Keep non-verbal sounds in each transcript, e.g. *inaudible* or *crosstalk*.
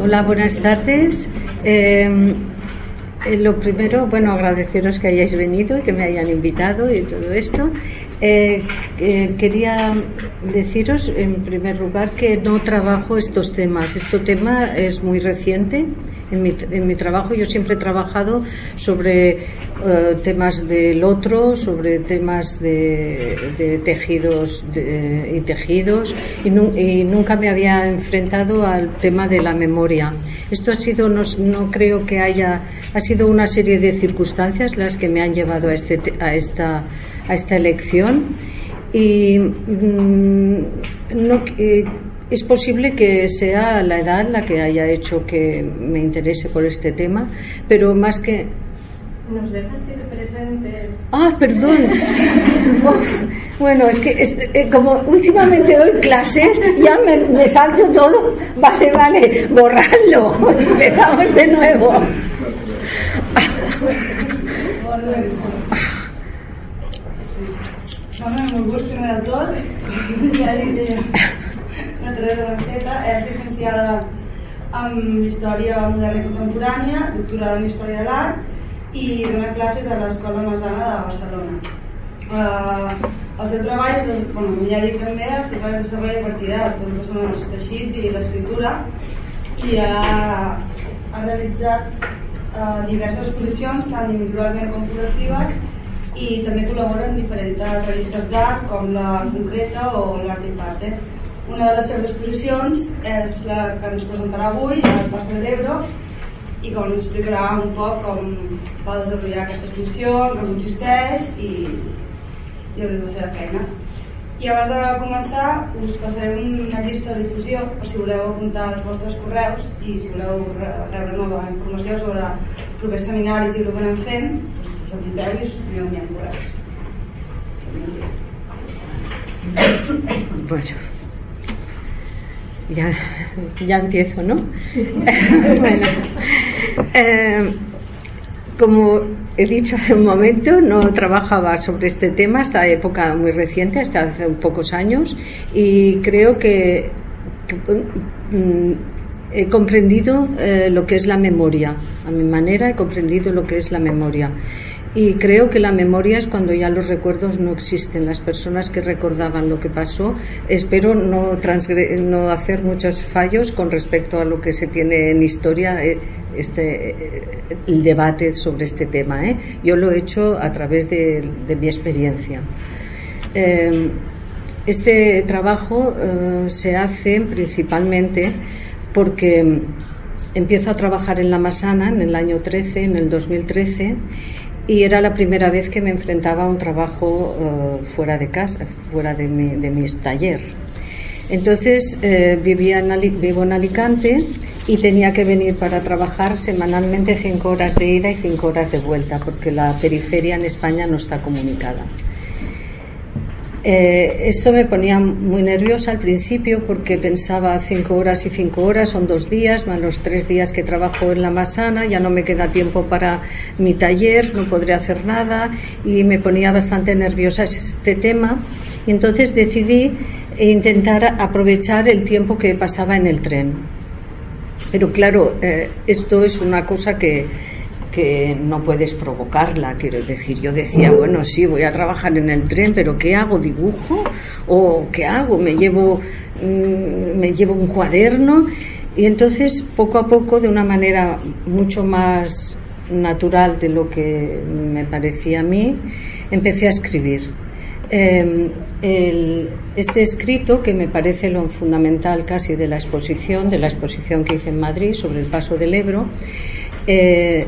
Hola, buenas tardes. Em, eh, lo primero, bueno, agradeceros que hayáis venido y que me hayan invitado y todo esto. Eh, quería deciros, en primer lugar, que no trabajo estos temas. Este tema es muy reciente en mi, en mi trabajo yo siempre he trabajado sobre eh, temas del otro, sobre temas de, tejidos y tejidos y, nunca me había enfrentado al tema de la memoria. Esto ha sido, no, no, creo que haya, ha sido una serie de circunstancias las que me han llevado a, este, a, esta, a esta elección y mm, no, eh, es posible que sea la edad la que haya hecho que me interese por este tema, pero más que... ¿Nos dejas que te presente? Ah, perdón. Oh, *laughs* bueno, es que eh, como últimamente doy clases, ya me, salto todo. Vale, vale, borrarlo. Empezamos de nuevo. *laughs* Teresa Lanceta és llicenciada en Història Moderna i Contemporània, doctorada en Història de l'Art i dona classes a l'Escola Masana de Barcelona. Uh, el seu treball és, bueno, ja dic també, el seu treball es desenvolupa a partir de tot que els teixits i l'escriptura i ha, ha realitzat uh, diverses exposicions, tant individualment com col·lectives, i també col·labora en diferents revistes d'art com la Concreta o l'Art i Parte. Una de les seves exposicions és la que ens presentarà avui, el Pas de l'Ebro, i com ens explicarà un poc com va desenvolupar aquesta exposició, en què consisteix i, i la seva feina. I abans de començar us passaré una llista de difusió per si voleu apuntar els vostres correus i si voleu rebre nova informació sobre propers seminaris i el que anem fent, doncs us apunteu i us envieu correus. Bueno. Ya, ya empiezo, ¿no? bueno, *laughs* eh, como he dicho hace un momento, no trabajaba sobre este tema hasta época muy reciente, hasta hace pocos años, y creo que, mm, he comprendido eh, lo que es la memoria. A mi manera he comprendido lo que es la memoria. Y creo que la memoria es cuando ya los recuerdos no existen. Las personas que recordaban lo que pasó, espero no, no hacer muchos fallos con respecto a lo que se tiene en historia, eh, este, eh, el debate sobre este tema. ¿eh? Yo lo he hecho a través de, mi experiencia. este trabajo se hace principalmente porque empiezo a trabajar en la Masana en el año 13, en el 2013 y era la primera vez que me enfrentaba a un trabajo eh, fuera de casa, fuera de mi, de taller. Entonces eh, vivía en, vivo en Alicante y tenía que venir para trabajar semanalmente cinco horas de ida y cinco horas de vuelta, porque la periferia en España no está comunicada. Eh, esto me ponía muy nerviosa al principio porque pensaba cinco horas y cinco horas son dos días, más los tres días que trabajo en la masana, ya no me queda tiempo para mi taller, no podré hacer nada y me ponía bastante nerviosa este tema y entonces decidí intentar aprovechar el tiempo que pasaba en el tren. Pero claro, eh, esto es una cosa que, que no puedes provocarla, quiero decir. Yo decía, bueno, sí, voy a trabajar en el tren, pero ¿qué hago? ¿Dibujo? ¿O qué hago? ¿Me llevo, mm, me llevo un cuaderno? Y entonces, poco a poco, de una manera mucho más natural de lo que me parecía a mí, empecé a escribir. Em, este escrito, que me parece lo fundamental casi de la exposición, de la exposición que hice en Madrid sobre el paso del Ebro, eh,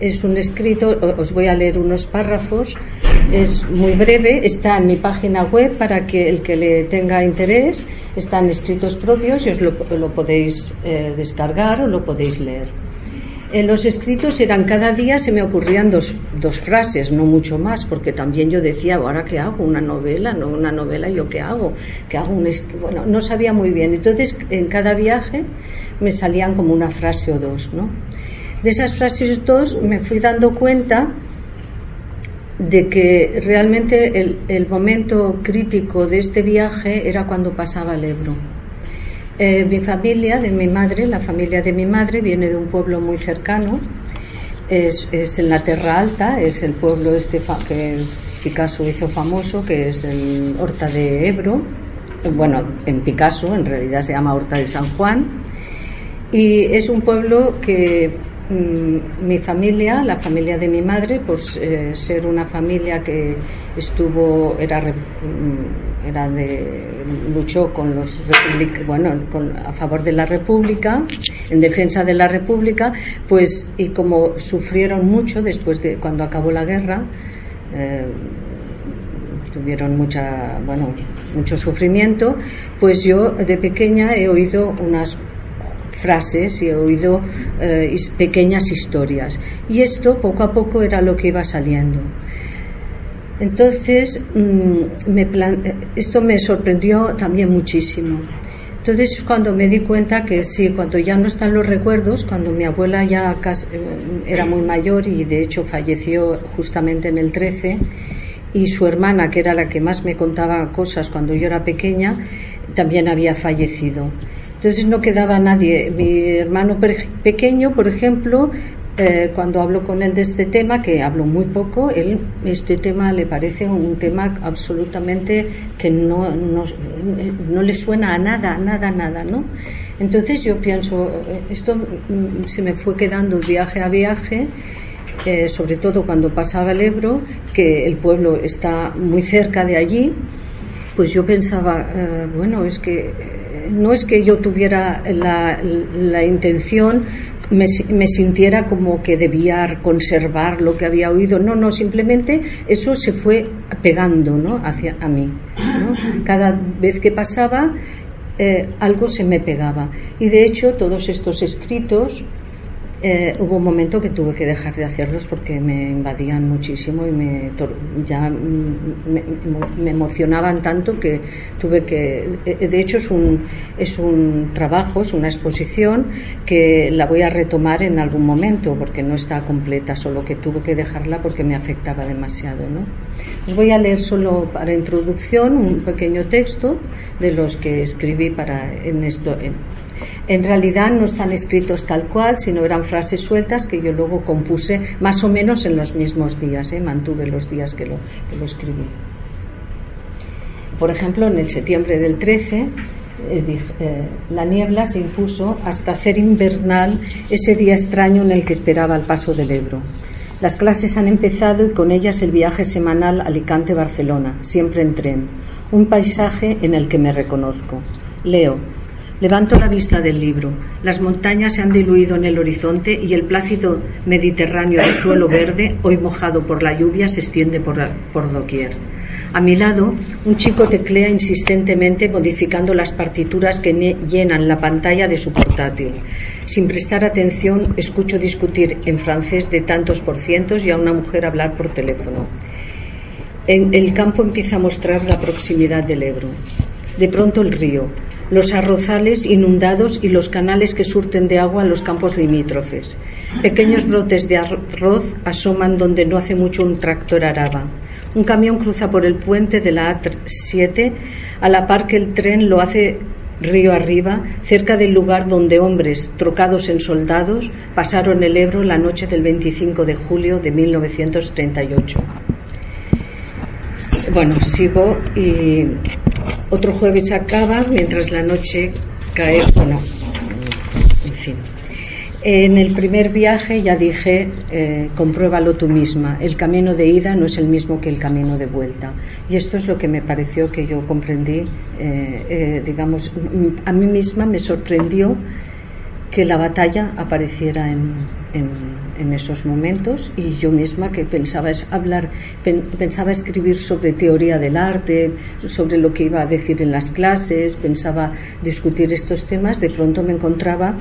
es un escrito, os voy a leer unos párrafos, es muy breve, está en mi página web para que el que le tenga interés, están escritos propios y os lo, podéis eh, descargar o lo podéis leer. En los escritos eran cada día se me ocurrían dos, dos frases, no mucho más, porque también yo decía, ¿ahora qué hago? ¿Una novela? ¿No una novela? ¿Yo qué hago? ¿Qué hago? Un bueno, no sabía muy bien. Entonces, en cada viaje me salían como una frase o dos, ¿no? De esas frases dos me fui dando cuenta de que realmente el, momento crítico de este viaje era cuando pasaba el Ebro. Eh, mi familia, de mi madre, la familia de mi madre viene de un pueblo muy cercano, es, es en la Terra Alta, es el pueblo este que Picasso hizo famoso, que es el Horta de Ebro, bueno, en Picasso, en realidad se llama Horta de San Juan, y es un pueblo que mi familia, la familia de mi madre, pues eh, ser una familia que estuvo, era, mm, era de, luchó con los bueno, a favor de la República, en defensa de la República, pues y como sufrieron mucho después de cuando acabó la guerra, eh, tuvieron mucha, bueno, mucho sufrimiento, pues yo de pequeña he oído unas frases y he oído eh, pequeñas historias. Y esto poco a poco era lo que iba saliendo. Entonces, mm, me esto me sorprendió también muchísimo. Entonces, cuando me di cuenta que sí, cuando ya no están los recuerdos, cuando mi abuela ya eh, era muy mayor y de hecho falleció justamente en el 13, y su hermana, que era la que más me contaba cosas cuando yo era pequeña, también había fallecido. Entonces no quedaba nadie. Mi hermano pequeño, por ejemplo, eh, cuando hablo con él de este tema, que hablo muy poco, él este tema le parece un tema absolutamente que no, no, no le suena a nada, nada, nada, ¿no? Entonces yo pienso, eh, esto mm, se me fue quedando viaje a viaje eh, sobre todo cuando pasaba el Ebro, que el pueblo está muy cerca de allí, pues yo pensaba, bueno, es que no es que yo tuviera la, la intención, me, me, sintiera como que debía conservar lo que había oído, no, no, simplemente eso se fue pegando ¿no? hacia a mí. Cada vez que pasaba, algo se me pegaba. Y de hecho, todos estos escritos, eh, hubo un momento que tuve que dejar de hacerlos porque me invadían muchísimo y me, ya me, emocionaban tanto que tuve que. Eh, de hecho, es un, es un trabajo, es una exposición que la voy a retomar en algún momento porque no está completa, solo que tuve que dejarla porque me afectaba demasiado. ¿no? Os voy a leer solo para introducción un pequeño texto de los que escribí para en esto. Realidad no están escritos tal cual, sino eran frases sueltas que yo luego compuse más o menos en los mismos días, ¿eh? mantuve los días que lo, que lo escribí. Por ejemplo, en el septiembre del 13 eh, eh, la niebla se impuso hasta hacer invernal ese día extraño en el que esperaba el paso del Ebro. Las clases han empezado y con ellas el viaje semanal Alicante-Barcelona, siempre en tren, un paisaje en el que me reconozco. Leo, Levanto la vista del libro. Las montañas se han diluido en el horizonte y el plácido Mediterráneo de suelo verde, hoy mojado por la lluvia, se extiende por, por doquier. A mi lado, un chico teclea insistentemente modificando las partituras que llenan la pantalla de su portátil. Sin prestar atención, escucho discutir en francés de tantos por cientos y a una mujer hablar por teléfono. El campo empieza a mostrar la proximidad del Ebro. De pronto el río, los arrozales inundados y los canales que surten de agua a los campos limítrofes. Pequeños brotes de arroz asoman donde no hace mucho un tractor araba. Un camión cruza por el puente de la A7 a la par que el tren lo hace río arriba, cerca del lugar donde hombres, trocados en soldados, pasaron el Ebro la noche del 25 de julio de 1938. Bueno, sigo y otro jueves acaba mientras la noche cae, bueno, en fin. En el primer viaje ya dije, eh, compruébalo tú misma, el camino de ida no es el mismo que el camino de vuelta. Y esto es lo que me pareció que yo comprendí, eh, eh, digamos, a mí misma me sorprendió que la batalla apareciera en, en, esos momentos y yo misma que pensaba hablar, pensaba escribir sobre teoría del arte, sobre lo que iba a decir en las clases, pensaba discutir estos temas, de pronto me encontraba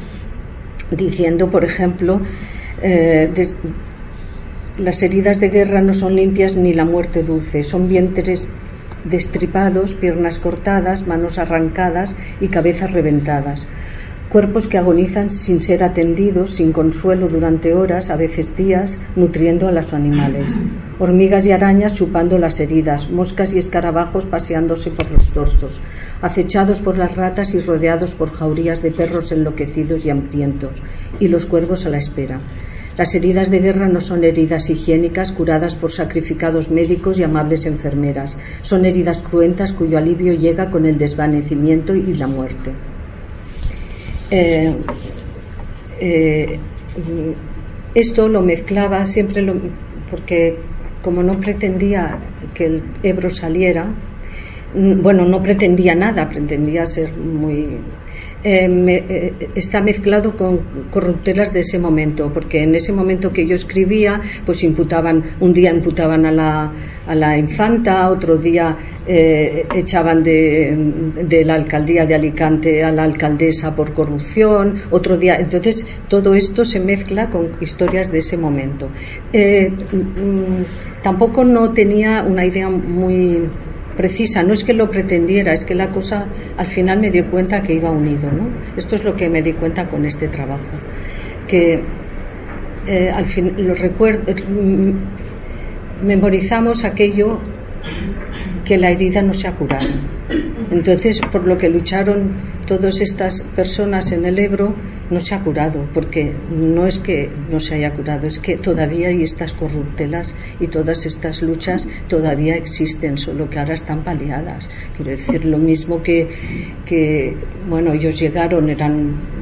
diciendo, por ejemplo, eh, las heridas de guerra no son limpias ni la muerte dulce, son vientres destripados, piernas cortadas, manos arrancadas y cabezas reventadas. Cuerpos que agonizan sin ser atendidos, sin consuelo durante horas, a veces días, nutriendo a los animales, hormigas y arañas chupando las heridas, moscas y escarabajos paseándose por los dorsos, acechados por las ratas y rodeados por jaurías de perros enloquecidos y hambrientos, y los cuervos a la espera. Las heridas de guerra no son heridas higiénicas curadas por sacrificados médicos y amables enfermeras. Son heridas cruentas cuyo alivio llega con el desvanecimiento y la muerte. Eh, eh, esto lo mezclaba siempre porque como no pretendía que el Ebro saliera, bueno, no pretendía nada, pretendía ser muy eh, está mezclado con corruptelas de ese momento, porque en ese momento que yo escribía, pues imputaban, un día imputaban a la, a la infanta, otro día eh, echaban de, la alcaldía de Alicante a la alcaldesa por corrupción, otro día, entonces todo esto se mezcla con historias de ese momento. Mm, tampoco no tenía una idea muy precisa. No es que lo pretendiera, es que la cosa al final me dio cuenta que iba unido. ¿no? Esto es lo que me di cuenta con este trabajo. Que eh, al fin lo recuerdo, mm, memorizamos aquello que la herida no se ha curado. Entonces, por lo que lucharon todas estas personas en el Ebro, no se ha curado, porque no es que no se haya curado, es que todavía hay estas corruptelas y todas estas luchas todavía existen, solo que ahora están paliadas. Quiero decir, lo mismo que, bueno, ellos llegaron, eran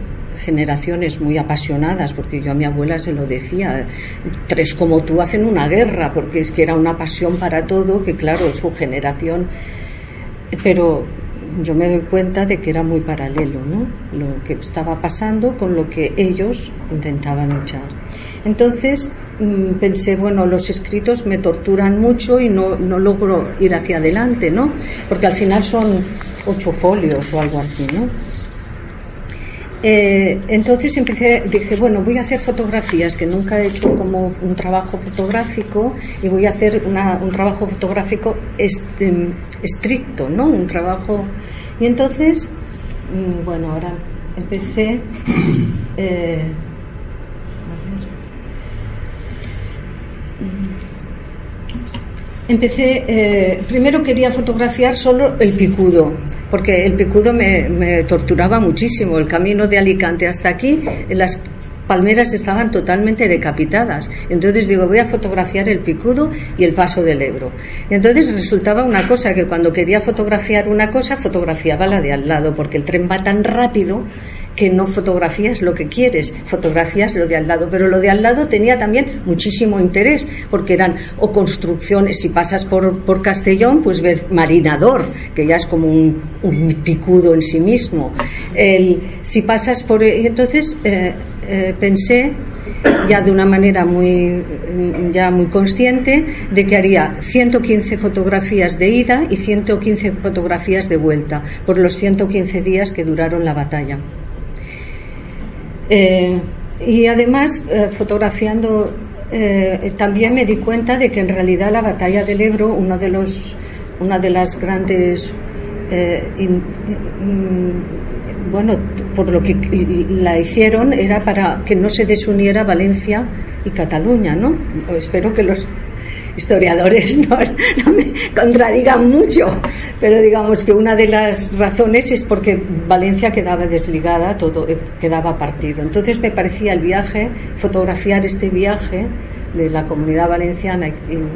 generaciones muy apasionadas, porque yo a mi abuela se lo decía, tres como tú hacen una guerra, porque es que era una pasión para todo, que claro, su generación, pero yo me doy cuenta de que era muy paralelo, ¿no? Lo que estaba pasando con lo que ellos intentaban luchar. Entonces mm, pensé, bueno, los escritos me torturan mucho y no, no logro ir hacia adelante, ¿no? Porque al final son ocho folios o algo así, ¿no? Eh, entonces empecé, dije, bueno, voy a hacer fotografías, que nunca he hecho como un trabajo fotográfico, y voy a hacer un trabajo fotográfico este, estricto, ¿no? Un trabajo. Y entonces, mm, bueno, ahora empecé. Eh, empecé, eh, primero quería fotografiar solo el picudo, porque el picudo me, torturaba muchísimo. El camino de Alicante hasta aquí, las palmeras estaban totalmente decapitadas. Entonces digo, voy a fotografiar el picudo y el paso del Ebro. Y entonces resultaba una cosa, que cuando quería fotografiar una cosa, fotografiaba la de al lado, porque el tren va tan rápido que no fotografías lo que quieres, fotografías lo de al lado. Pero lo de al lado tenía también muchísimo interés, porque eran o construcciones, si pasas por, por Castellón, pues ver Marinador, que ya es como un, picudo en sí mismo. El, si pasas por. Entonces eh, eh, pensé ya de una manera muy ya muy consciente de que haría 115 fotografías de ida y 115 fotografías de vuelta por los 115 días que duraron la batalla. Eh, y además, eh, fotografiando, eh, también me di cuenta de que en realidad la batalla del Ebro, uno de los, una de las grandes, bueno, por lo que la hicieron era para que no se desuniera Valencia y Cataluña, ¿no? Espero que los historiadores *laughs* no, me contradigan mucho, pero digamos que una de las razones es porque Valencia quedaba desligada, todo eh, quedaba partido. Entonces me parecía el viaje, fotografiar este viaje de la comunidad valenciana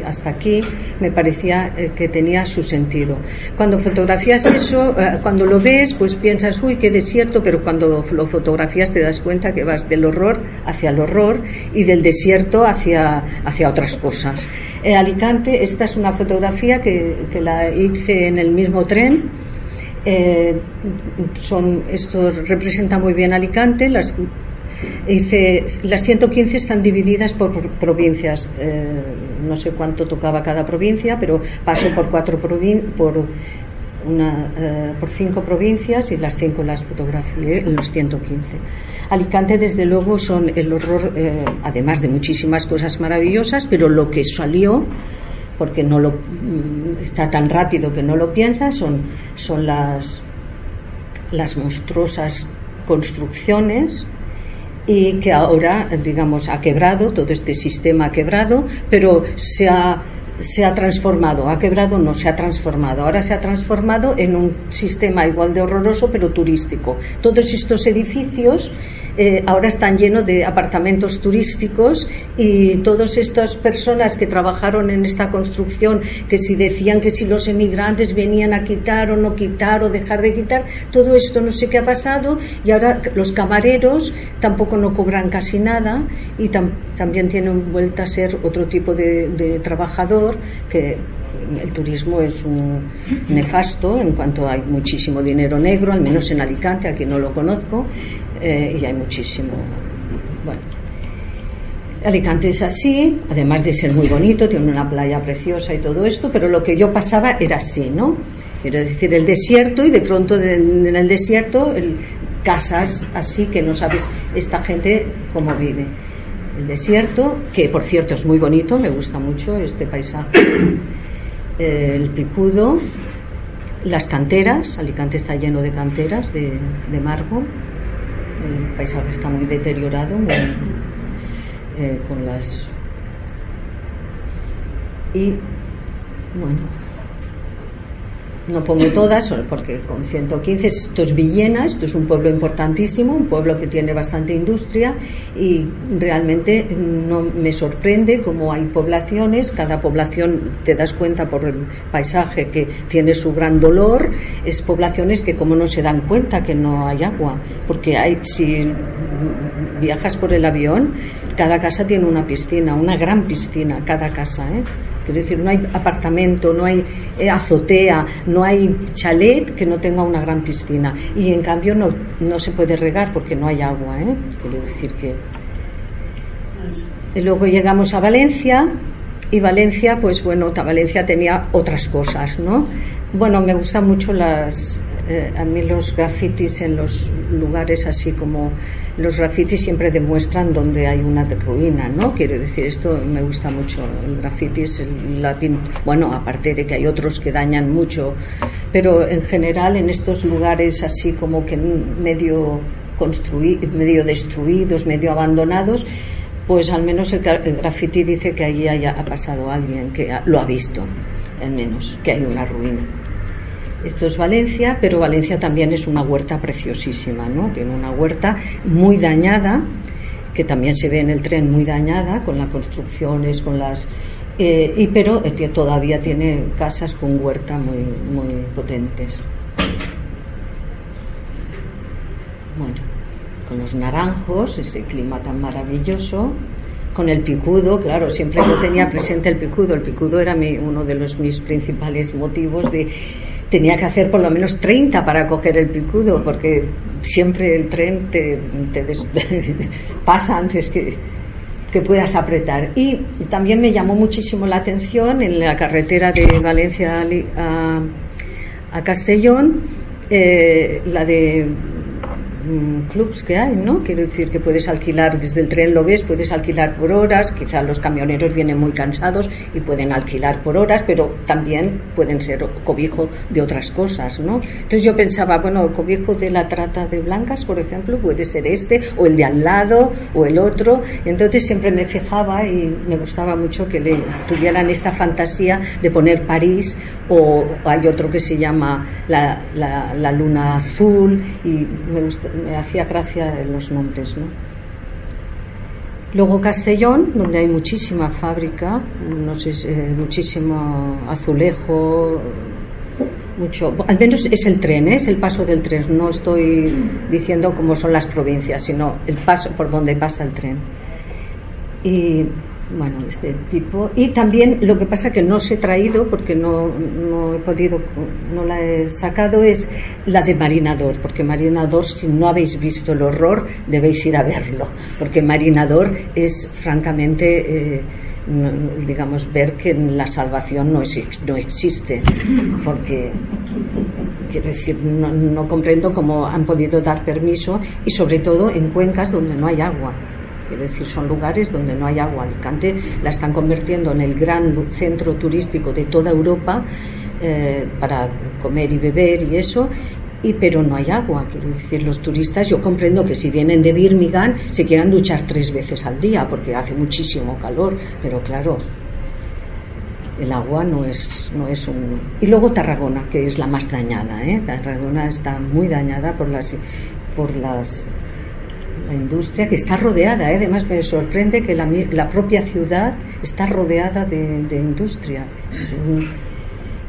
hasta aquí, me parecía eh, que tenía su sentido. Cuando fotografías eso, eh, cuando lo ves, pues piensas, uy, qué desierto, pero cuando lo fotografías te das cuenta que vas del horror hacia el horror y del desierto hacia, hacia otras cosas. En Alicante, esta es una fotografía que, la hice en el mismo tren. Eh, son, esto representa muy bien Alicante. Las, hice, las 115 están divididas por provincias. Eh, no sé cuánto tocaba cada provincia, pero paso por cuatro por una, eh, por cinco provincias y las cinco las fotografié en los 115. Alicante, desde luego, son el horror, eh, además de muchísimas cosas maravillosas, pero lo que salió, porque no lo mm, está tan rápido que no lo piensas, son, son las, las monstruosas construcciones y que ahora, digamos, ha quebrado, todo este sistema ha quebrado, pero se ha, se ha transformado, ha quebrado, no se ha transformado, ahora se ha transformado en un sistema igual de horroroso, pero turístico. Todos estos edificios eh, ahora están llenos de apartamentos turísticos y todas estas personas que trabajaron en esta construcción, que si decían que si los emigrantes venían a quitar o no quitar o dejar de quitar, todo esto no sé qué ha pasado y ahora los camareros tampoco no cobran casi nada y también tienen vuelta a ser otro tipo de, de trabajador que el turismo es un nefasto en cuanto hay muchísimo dinero negro, al menos en Alicante, aquí no lo conozco, eh, y hay muchísimo. Bueno, Alicante es así, además de ser muy bonito, tiene una playa preciosa y todo esto, pero lo que yo pasaba era así, ¿no? Quiero decir, el desierto y de pronto en el desierto casas así que no sabes esta gente cómo vive. El desierto, que por cierto es muy bonito, me gusta mucho este paisaje. *coughs* El picudo, las canteras, Alicante está lleno de canteras de, de mármol el paisaje está muy deteriorado, eh, con las... Y bueno, no pongo todas porque con 115 esto es Villena, esto es un pueblo importantísimo, un pueblo que tiene bastante industria y realmente no me sorprende cómo hay poblaciones, cada población te das cuenta por el paisaje que tiene su gran dolor, es poblaciones que como no se dan cuenta que no hay agua, porque hay si viajas por el avión, cada casa tiene una piscina, una gran piscina, cada casa, ¿eh? Quiero decir, no hay apartamento, no hay eh, azotea, no hay chalet que no tenga una gran piscina. Y en cambio no, no se puede regar porque no hay agua. ¿eh? Quiero decir que. Y luego llegamos a Valencia y Valencia, pues bueno, Valencia tenía otras cosas, ¿no? Bueno, me gustan mucho las, eh, a mí los grafitis en los lugares así como los grafitis siempre demuestran donde hay una ruina, ¿no? Quiero decir, esto me gusta mucho. El grafitis, la bueno, aparte de que hay otros que dañan mucho, pero en general en estos lugares así como que medio medio destruidos, medio abandonados, pues al menos el, graffiti dice que allí haya, ha pasado alguien que lo ha visto, al menos, que hay una ruina. Esto es Valencia, pero Valencia también es una huerta preciosísima, ¿no? Tiene una huerta muy dañada, que también se ve en el tren muy dañada, con las construcciones, con las... Eh, y, pero eh, todavía tiene casas con huerta muy, muy potentes. Bueno, con los naranjos, ese clima tan maravilloso, con el picudo, claro, siempre yo tenía presente el picudo. El picudo era mi, uno de los mis principales motivos de tenía que hacer por lo menos 30 para coger el picudo, porque siempre el tren te, *laughs* pasa antes que, que puedas apretar. Y también me llamó muchísimo la atención en la carretera de Valencia a, a Castellón, eh, la de clubs que hay, ¿no? Quiero decir que puedes alquilar desde el tren, lo ves, puedes alquilar por horas, quizá los camioneros vienen muy cansados y pueden alquilar por horas, pero también pueden ser cobijo de otras cosas, ¿no? Entonces yo pensaba, bueno, cobijo de la trata de blancas, por ejemplo, puede ser este, o el de al lado, o el otro, entonces siempre me fijaba y me gustaba mucho que le tuvieran esta fantasía de poner París, o hay otro que se llama la, la, luna azul, y me gusta, me hacía gracia los nombres, ¿no? Luego Castellón, donde hay muchísima fábrica, no sé, eh, muchísimo azulejo, mucho, al menos es el tren, ¿eh? es el paso del tren. No estoy diciendo cómo son las provincias, sino el paso por donde pasa el tren. Y bueno, este tipo. Y también lo que pasa que no se he traído porque no, no he podido, no la he sacado es la de Marinador, porque Marinador, si no habéis visto el horror, debéis ir a verlo, porque Marinador es francamente. Eh, digamos, ver que la salvación no, no existe, porque quiero decir, no, no comprendo cómo han podido dar permiso y sobre todo en cuencas donde no hay agua es decir, son lugares donde no hay agua. Alicante la están convirtiendo en el gran centro turístico de toda Europa eh, para comer y beber y eso. y pero no hay agua. Quiero decir, los turistas, yo comprendo que si vienen de Birmingham se quieran duchar tres veces al día porque hace muchísimo calor, pero claro, el agua no es, no es un... Y luego Tarragona, que es la más dañada. ¿eh? Tarragona está muy dañada por las, por las la industria que está rodeada. ¿eh? Además me sorprende que la, la propia ciudad está rodeada de, de industria.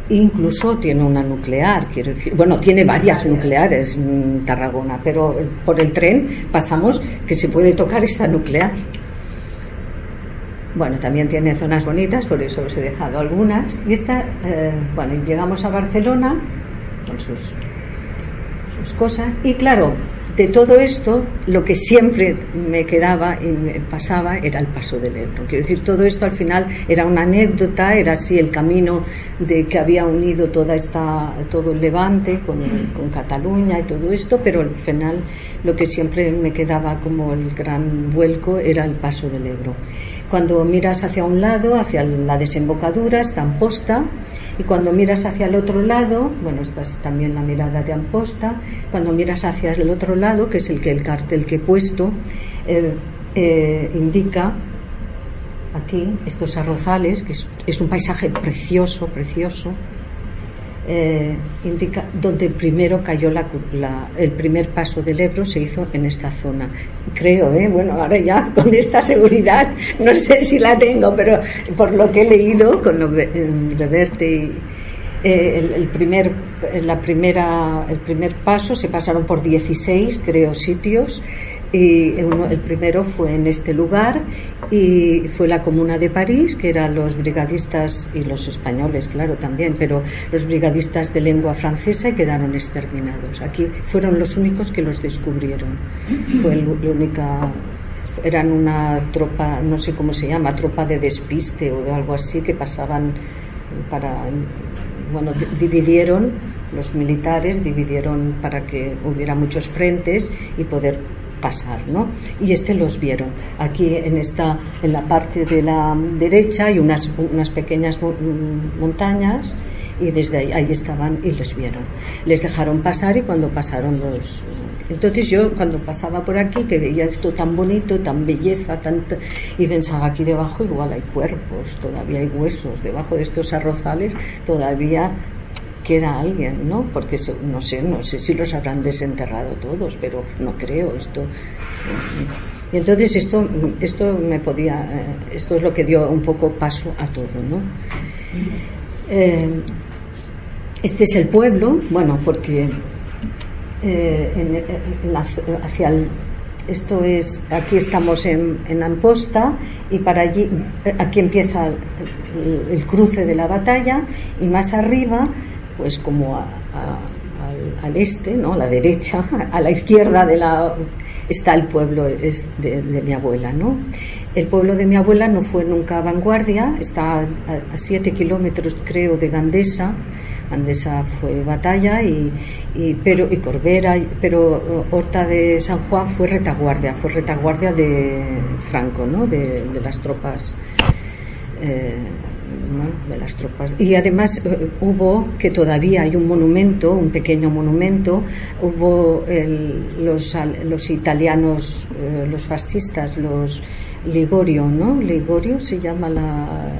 incluso tiene una nuclear, quiero decir. Bueno, tiene varias nucleares en Tarragona, pero por el tren pasamos que se puede tocar esta nuclear. Bueno, también tiene zonas bonitas, por eso os he dejado algunas. Y esta, eh, bueno, llegamos a Barcelona con sus, sus cosas. Y claro, de todo esto, lo que siempre me quedaba y me pasaba era el paso del Ebro. Quiero decir, todo esto al final era una anécdota, era así el camino de que había unido toda esta, todo el Levante con, con Cataluña y todo esto, pero al final lo que siempre me quedaba como el gran vuelco era el paso del Ebro. Cuando miras hacia un lado, hacia la desembocadura, está Amposta, y cuando miras hacia el otro lado, bueno, esta es también la mirada de Amposta, cuando miras hacia el otro lado, que es el que el cartel que he puesto, eh, eh, indica aquí estos arrozales, que es un paisaje precioso, precioso, eh, indica donde primero cayó la, el primer paso del Ebro se hizo en esta zona. Creo, ¿eh? bueno, ahora ya *laughs* con esta seguridad no sé si la tengo, pero por lo que he leído con Reverte y, eh, el, primer, la primera, el primer paso se pasaron por 16, creo, sitios y el primero fue en este lugar y fue la Comuna de París, que eran los brigadistas y los españoles, claro, también, pero los brigadistas de lengua francesa y quedaron exterminados. Aquí fueron los únicos que los descubrieron. Fue la única eran una tropa, no sé cómo se llama, tropa de despiste o algo así que pasaban para bueno, dividieron los militares dividieron para que hubiera muchos frentes y poder pasar, ¿no? Y este los vieron. Aquí en esta, en la parte de la derecha hay unas, unas pequeñas montañas y desde ahí, ahí estaban y los vieron. Les dejaron pasar y cuando pasaron los... Entonces yo cuando pasaba por aquí que veía esto tan bonito, tan belleza, tanto, y pensaba aquí debajo igual hay cuerpos, todavía hay huesos, debajo de estos arrozales todavía queda alguien, ¿no? Porque no sé, no sé si los habrán desenterrado todos, pero no creo esto. Y entonces esto, esto me podía, eh, esto es lo que dio un poco paso a todo, ¿no? Eh, este es el pueblo, bueno, porque eh, hacia el, esto es, aquí estamos en, en, Amposta y para allí, aquí empieza el, cruce de la batalla y más arriba pues como al, este, ¿no? a la derecha, a la izquierda de la está el pueblo de, mi abuela, ¿no? El pueblo de mi abuela no fue nunca vanguardia, está a, siete kilómetros, creo, de Gandesa. Gandesa fue batalla y, pero y Corbera, pero Horta de San Juan fue retaguardia, fue retaguardia de Franco, ¿no? De, las tropas. Eh, Y además eh, hubo, que todavía hay un monumento, un pequeño monumento, hubo los, los italianos, eh, los fascistas, los Ligorio, ¿no? Ligorio se llama la,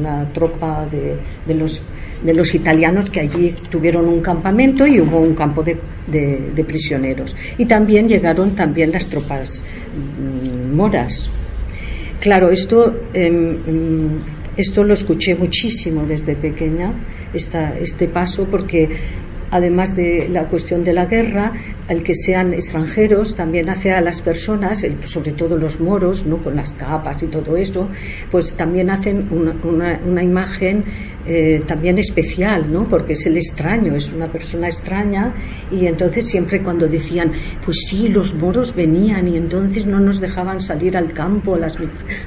la tropa de, de los de los italianos que allí tuvieron un campamento y hubo un campo de, de, prisioneros. Y también llegaron también las tropas mm, moras. Claro, esto em, em, esto lo escuché muchísimo desde pequeña, esta, este paso, porque además de la cuestión de la guerra, el que sean extranjeros también hace a las personas, sobre todo los moros, ¿no? con las capas y todo eso, pues también hacen una, una, imagen eh, también especial, ¿no? porque es el extraño, es una persona extraña y entonces siempre cuando decían, pues sí, los moros venían y entonces no nos dejaban salir al campo a las,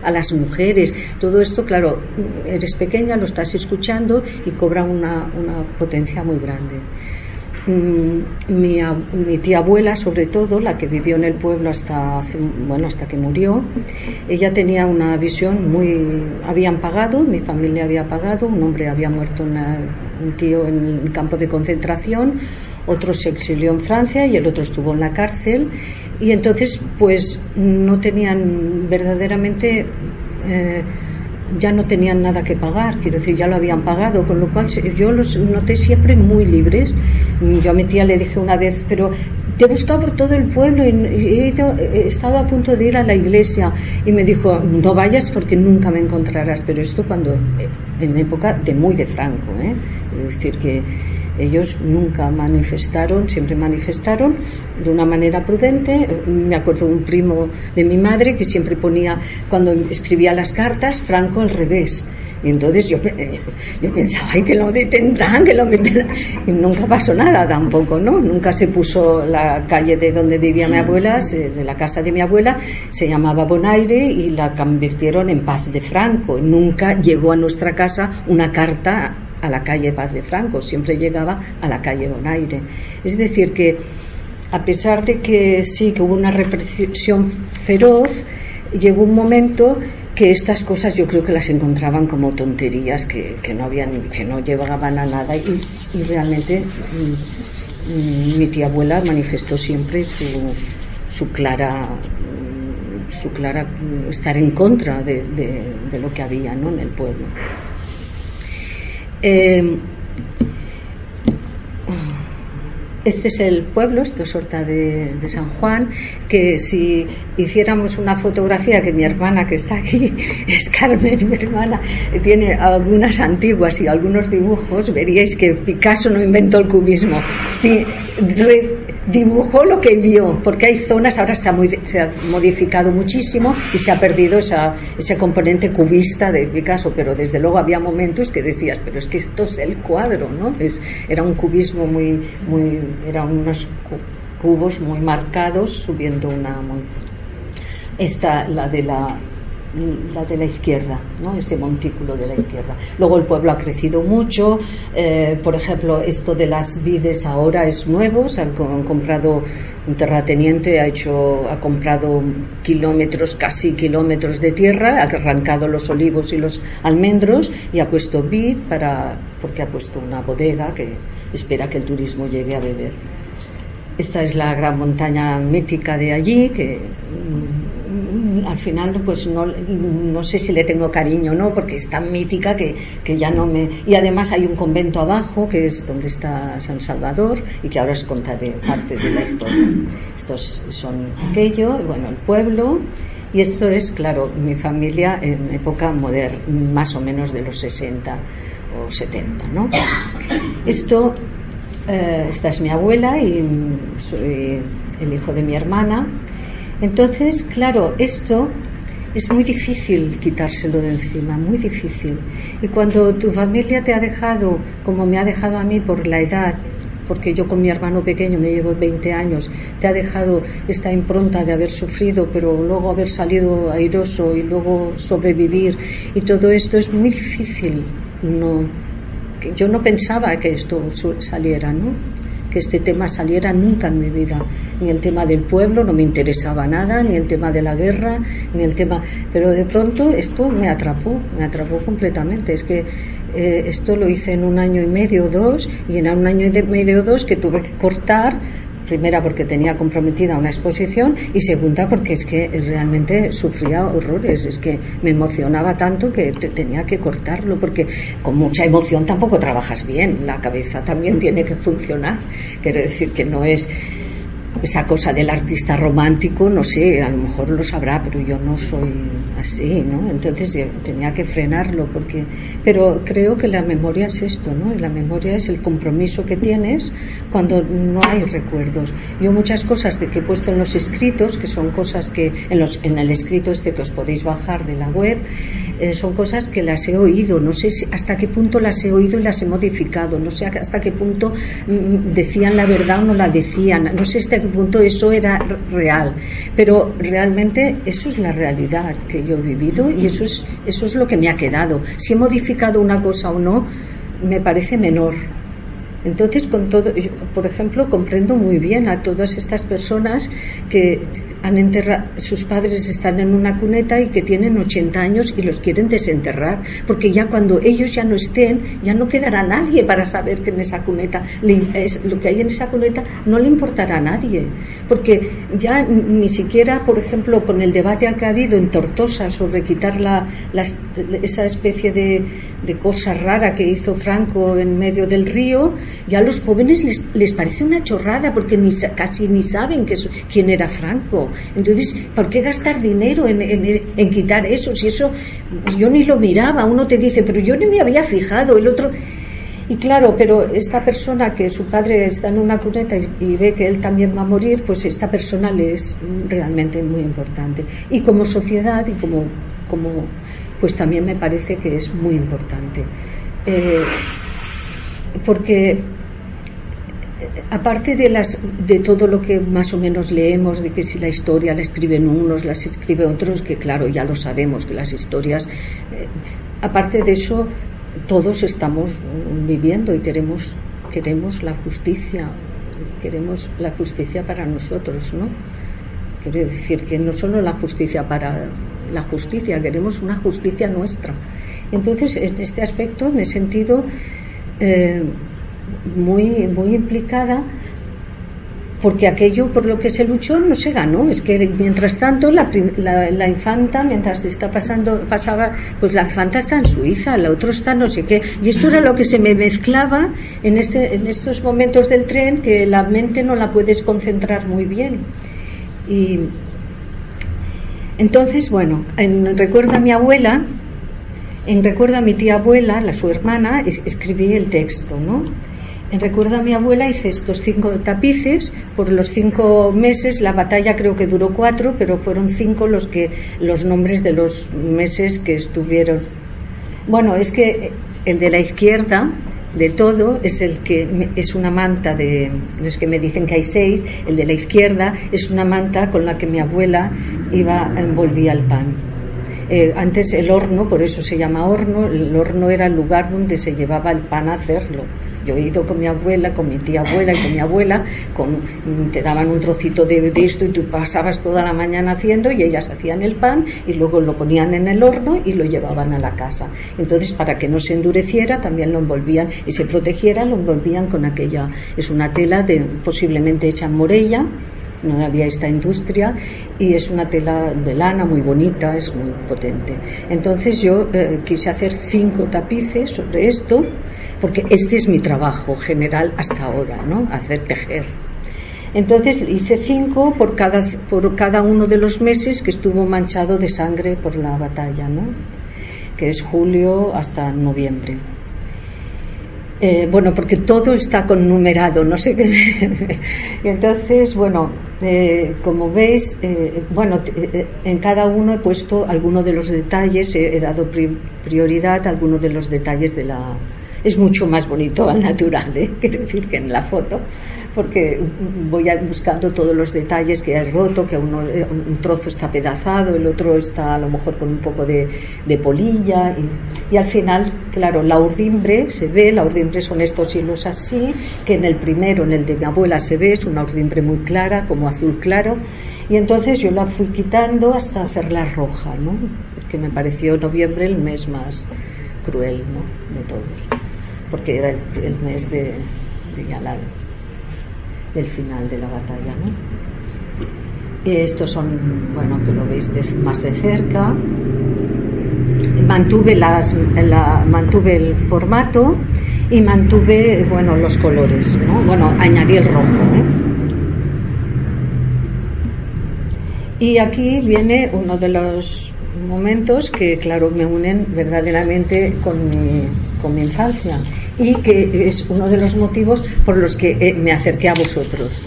a las mujeres, todo esto, claro, eres pequeña, lo estás escuchando y cobra una, una potencia muy grande. Mm, mi, mi, tía abuela, sobre todo, la que vivió en el pueblo hasta, bueno, hasta que murió, ella tenía una visión muy... Habían pagado, mi familia había pagado, un hombre había muerto, un tío en el campo de concentración, otro se exilió en Francia y el otro estuvo en la cárcel y entonces pues no tenían verdaderamente eh, ya no tenían nada que pagar, quiero decir, ya lo habían pagado, con lo cual yo los noté siempre muy libres. Yo a mi tía le dije una vez, pero te he buscado por todo el pueblo y he, he, estado a punto de ir a la iglesia y me dijo no vayas porque nunca me encontrarás pero esto cuando en época de muy de Franco ¿eh? es decir que ellos nunca manifestaron, siempre manifestaron de una manera prudente. Me acuerdo de un primo de mi madre que siempre ponía, cuando escribía las cartas, Franco al revés. Y entonces yo, *laughs* yo pensaba, ay, que lo detendrán, que lo meterán. Y nunca pasó nada tampoco, ¿no? Nunca se puso la calle de donde vivía mi abuela, de la casa de mi abuela, se llamaba Bonaire y la convirtieron en Paz de Franco. Nunca llegó a nuestra casa una carta a la calle Paz de Franco, siempre llegaba a la calle Bonaire. Es decir, que a pesar de que sí que hubo una represión feroz, llegó un momento que estas cosas yo creo que las encontraban como tonterías que, no habían que no llevaban a nada y, realmente mm, mm, mi tía abuela manifestó siempre su, su clara mm, su clara estar en contra de, de, lo que había ¿no? en el pueblo eh, este es el pueblo, esto es Horta de, de, San Juan, que si hiciéramos una fotografía, que mi hermana que está aquí, *laughs* es Carmen, mi hermana, tiene algunas antiguas y algunos dibujos, veríais que Picasso no inventó el cubismo dibujó lo que vio, porque hay zonas, ahora se ha, se ha modificado muchísimo y se ha perdido esa, ese componente cubista de Picasso, pero desde luego había momentos que decías, pero es que esto es el cuadro, ¿no? Es, era un cubismo muy, muy, eran unos cubos muy marcados subiendo una esta la de la la de la izquierda, ¿no? ese montículo de la izquierda. Luego el pueblo ha crecido mucho, eh, por ejemplo, esto de las vides ahora es nuevo, se han, comprado un terrateniente, ha hecho, ha comprado kilómetros, casi kilómetros de tierra, ha arrancado los olivos y los almendros y ha puesto vid para, porque ha puesto una bodega que espera que el turismo llegue a beber. Esta es la gran montaña mítica de allí, que al final pues no, no sé si le tengo cariño o no, porque es tan mítica que, que, ya no me... Y además hay un convento abajo, que es donde está San Salvador, y que ahora os contaré parte de la historia. Estos son aquello, bueno, el pueblo, y esto es, claro, mi familia en época moderna, más o menos de los 60 o 70, ¿no? Esto, eh, esta es mi abuela y soy el hijo de mi hermana, entonces, claro, esto es muy difícil quitárselo de encima, muy difícil. Y cuando tu familia te ha dejado, como me ha dejado a mí por la edad, porque yo con mi hermano pequeño me llevo 20 años, te ha dejado esta impronta de haber sufrido, pero luego haber salido airoso y luego sobrevivir y todo esto es muy difícil. No, yo no pensaba que esto saliera, ¿no? Que este tema saliera nunca en mi vida ni el tema del pueblo no me interesaba nada, ni el tema de la guerra, ni el tema... Pero de pronto esto me atrapó, me atrapó completamente. Es que eh, esto lo hice en un año y medio o dos, y en un año y medio o dos que tuve que cortar primera porque tenía comprometida una exposición y segunda porque es que realmente sufría horrores, es que me emocionaba tanto que tenía que cortarlo porque con mucha emoción tampoco trabajas bien, la cabeza también *laughs* tiene que funcionar, quiere decir que no es esa cosa del artista romántico, no sé, a lo mejor lo sabrá, pero yo no soy así, ¿no? Entonces yo tenía que frenarlo porque pero creo que la memoria es esto, ¿no? La memoria es el compromiso que tienes cuando no hay recuerdos. Yo muchas cosas de que he puesto en los escritos, que son cosas que en los en el escrito este que os podéis bajar de la web, eh, son cosas que las he oído, no sé hasta qué punto las he oído y las he modificado, no sé hasta qué punto mm, decían la verdad o no la decían, no sé hasta qué punto eso era real, pero realmente eso es la realidad que yo he vivido y eso es, eso es lo que me ha quedado. Si he modificado una cosa o no, me parece menor, Entonces, con todo, por ejemplo, comprendo muy bien a todas estas personas que han enterrado, sus padres están en una cuneta y que tienen 80 años y los quieren desenterrar, porque ya cuando ellos ya no estén, ya no quedará nadie para saber que en esa cuneta, lo que hay en esa cuneta no le importará a nadie, porque ya ni siquiera, por ejemplo, con el debate que ha habido en Tortosa sobre quitar la, esa especie de, de cosa rara que hizo Franco en medio del río, ya a los jóvenes les, parece una chorrada porque ni, casi ni saben que quién era Franco. Entonces, ¿por qué gastar dinero en, quitar eso? Si eso yo ni lo miraba, uno te dice, pero yo ni me había fijado, el otro... Y claro, pero esta persona que su padre está en una cuneta y, ve que él también va a morir, pues esta persona le es realmente muy importante. Y como sociedad y como, como pues también me parece que es muy importante. Eh, porque aparte de, las, de todo lo que más o menos leemos, de que si la historia la escriben unos, las escribe otros, que claro, ya lo sabemos, que las historias, eh, aparte de eso, todos estamos viviendo y queremos, queremos la justicia, queremos la justicia para nosotros, ¿no? Quiero decir que no solo la justicia para la justicia, queremos una justicia nuestra. Entonces, en este aspecto me he sentido eh, muy, muy implicada porque aquello por lo que se luchó no se ganó. Es que mientras tanto la, la, infanta, mientras está pasando, pasaba, pues la infanta está en Suiza, la otra está no sé qué. Y esto era lo que se me mezclaba en, este, en estos momentos del tren que la mente no la puedes concentrar muy bien. Y entonces, bueno, en Recuerda a mi abuela, en Recuerda a mi tía abuela, la su hermana, escribí el texto, ¿no? En Recuerda a mi abuela hice estos cinco tapices, por los cinco meses, la batalla creo que duró cuatro, pero fueron cinco los que, los nombres de los meses que estuvieron. Bueno, es que el de la izquierda, de todo es el que es una manta de los que me dicen que hay seis el de la izquierda es una manta con la que mi abuela iba envolvía el pan. Eh, antes el horno por eso se llama horno el horno era el lugar donde se llevaba el pan a hacerlo yo he ido con mi abuela, con mi tía abuela y con mi abuela, con, te daban un trocito de, esto y tú pasabas toda la mañana haciendo y ellas hacían el pan y luego lo ponían en el horno y lo llevaban a la casa. Entonces, para que no se endureciera, también lo envolvían y se protegiera, lo envolvían con aquella, es una tela de, posiblemente hecha en morella, no había esta industria y es una tela de lana muy bonita, es muy potente. Entonces yo eh, quise hacer cinco tapices sobre esto porque este es mi trabajo general hasta ahora, ¿no? Hacer tejer. Entonces hice cinco por cada, por cada uno de los meses que estuvo manchado de sangre por la batalla, ¿no? Que es julio hasta noviembre. Eh, bueno, porque todo está con numerado, no sé qué. *laughs* Entonces, bueno, eh, como veis, eh, bueno, en cada uno he puesto algunos de los detalles, he, he dado prioridad a algunos de los detalles de la, es mucho más bonito al natural, ¿eh? *laughs* quiero decir que en la foto, porque voy buscando todos los detalles que hay roto, que uno, un trozo está pedazado, el otro está a lo mejor con un poco de, polilla y, al final, claro, la urdimbre se ve, la urdimbre son estos hilos así, que en el primero, en el de mi abuela se ve, es una urdimbre muy clara, como azul claro, y entonces yo la fui quitando hasta hacerla roja, ¿no? Que me pareció noviembre el mes más cruel, ¿no? De todos porque era el, mes de, ya del final de la batalla. ¿no? estos son, bueno, que lo veis más de cerca. Mantuve, las, la, mantuve el formato y mantuve, bueno, los colores, ¿no? Bueno, añadí el rojo. ¿eh? Y aquí viene uno de los momentos que, claro, me unen verdaderamente con mi, con mi infancia y que es uno de los motivos por los que eh, me acerqué a vosotros.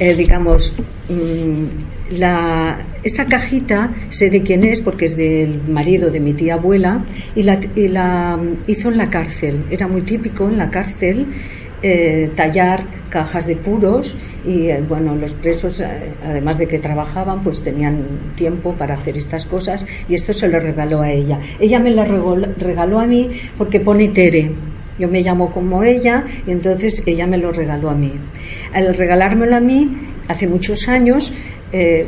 Eh, digamos, mm, esta cajita sé de quién es porque es del marido de mi tía abuela y la, la hizo en la cárcel. Era muy típico en la cárcel eh, tallar cajas de puros y eh, bueno los presos además de que trabajaban pues tenían tiempo para hacer estas cosas y esto se lo regaló a ella ella me lo regaló, a mí porque pone Tere Yo me llamo como ella y entonces ella me lo regaló a mí. Al regalármelo a mí, hace muchos años, eh,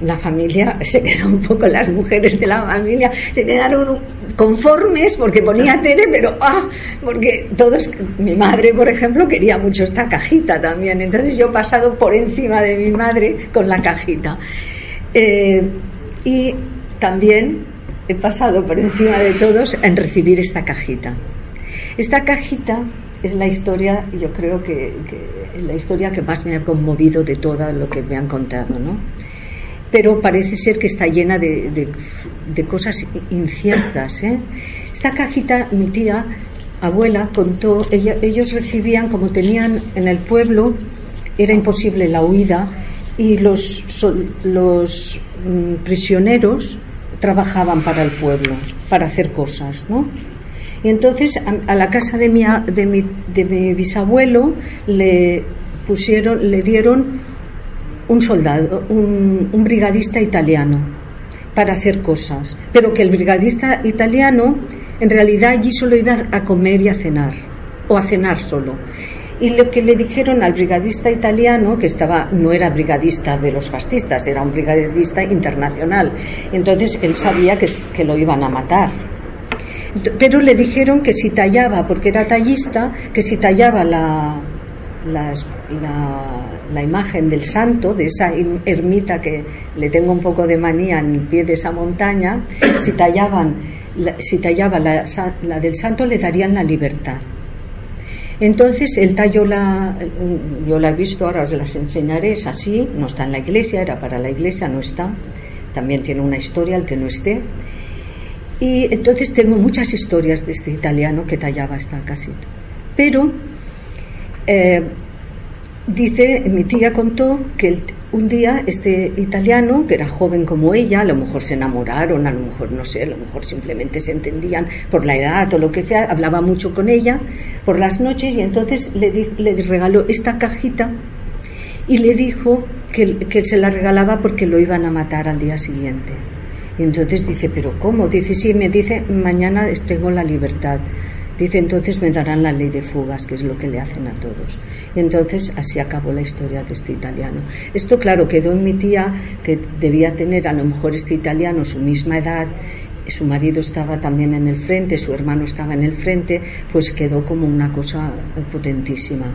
la familia *laughs* se quedó un poco, las mujeres de la familia se quedaron conformes porque ponía Tere, pero ah, porque todos, mi madre por ejemplo quería mucho esta cajita también, entonces yo he pasado por encima de mi madre con la cajita. Eh, y también he pasado por encima de todos en recibir esta cajita. Esta cajita es la historia, yo creo que, la historia que más me ha conmovido de todo lo que me han contado, ¿no? pero parece ser que está llena de, cosas inciertas. ¿eh? Esta cajita, mi tía, abuela, contó, ellos recibían, como tenían en el pueblo, era imposible la huida y los, los mm, prisioneros trabajaban para el pueblo, para hacer cosas, ¿no? Y entonces a, la casa de mi, de mi, de mi bisabuelo le pusieron, le dieron un soldado, un, brigadista italiano para hacer cosas, pero que el brigadista italiano en realidad allí solo iba a comer y a cenar, o a cenar solo. Y lo que le dijeron al brigadista italiano, que estaba, no era brigadista de los fascistas, era un brigadista internacional, entonces él sabía que lo iban a matar. Pero le dijeron que si tallaba, porque era tallista, que si tallaba la, la, la, imagen del santo, de esa ermita que le tengo un poco de manía en el pie de esa montaña, si tallaban, si tallaba la, la del santo le darían la libertad. Entonces él talló la, yo la he visto, ahora os las enseñaré, es así, no está en la iglesia, era para la iglesia, no está, también tiene una historia el que no esté. Y entonces tengo muchas historias de este italiano que tallaba esta casita. Pero eh, dice, mi tía contó que un día este italiano, que era joven como ella, a lo mejor se enamoraron, a lo mejor no sé, a lo mejor simplemente se entendían por la edad o lo que sea, hablaba mucho con ella por las noches y entonces le, le regaló esta cajita y le dijo que, que se la regalaba porque lo iban a matar al día siguiente. Y entonces dice, ¿pero cómo? Dice, sí, me dice, mañana tengo la libertad. Dice, entonces me darán la ley de fugas, que es lo que le hacen a todos. Y entonces así acabó la historia de este italiano. Esto, claro, quedó en mi tía, que debía tener a lo mejor este italiano su misma edad, su marido estaba también en el frente, su hermano estaba en el frente, pues quedó como una cosa potentísima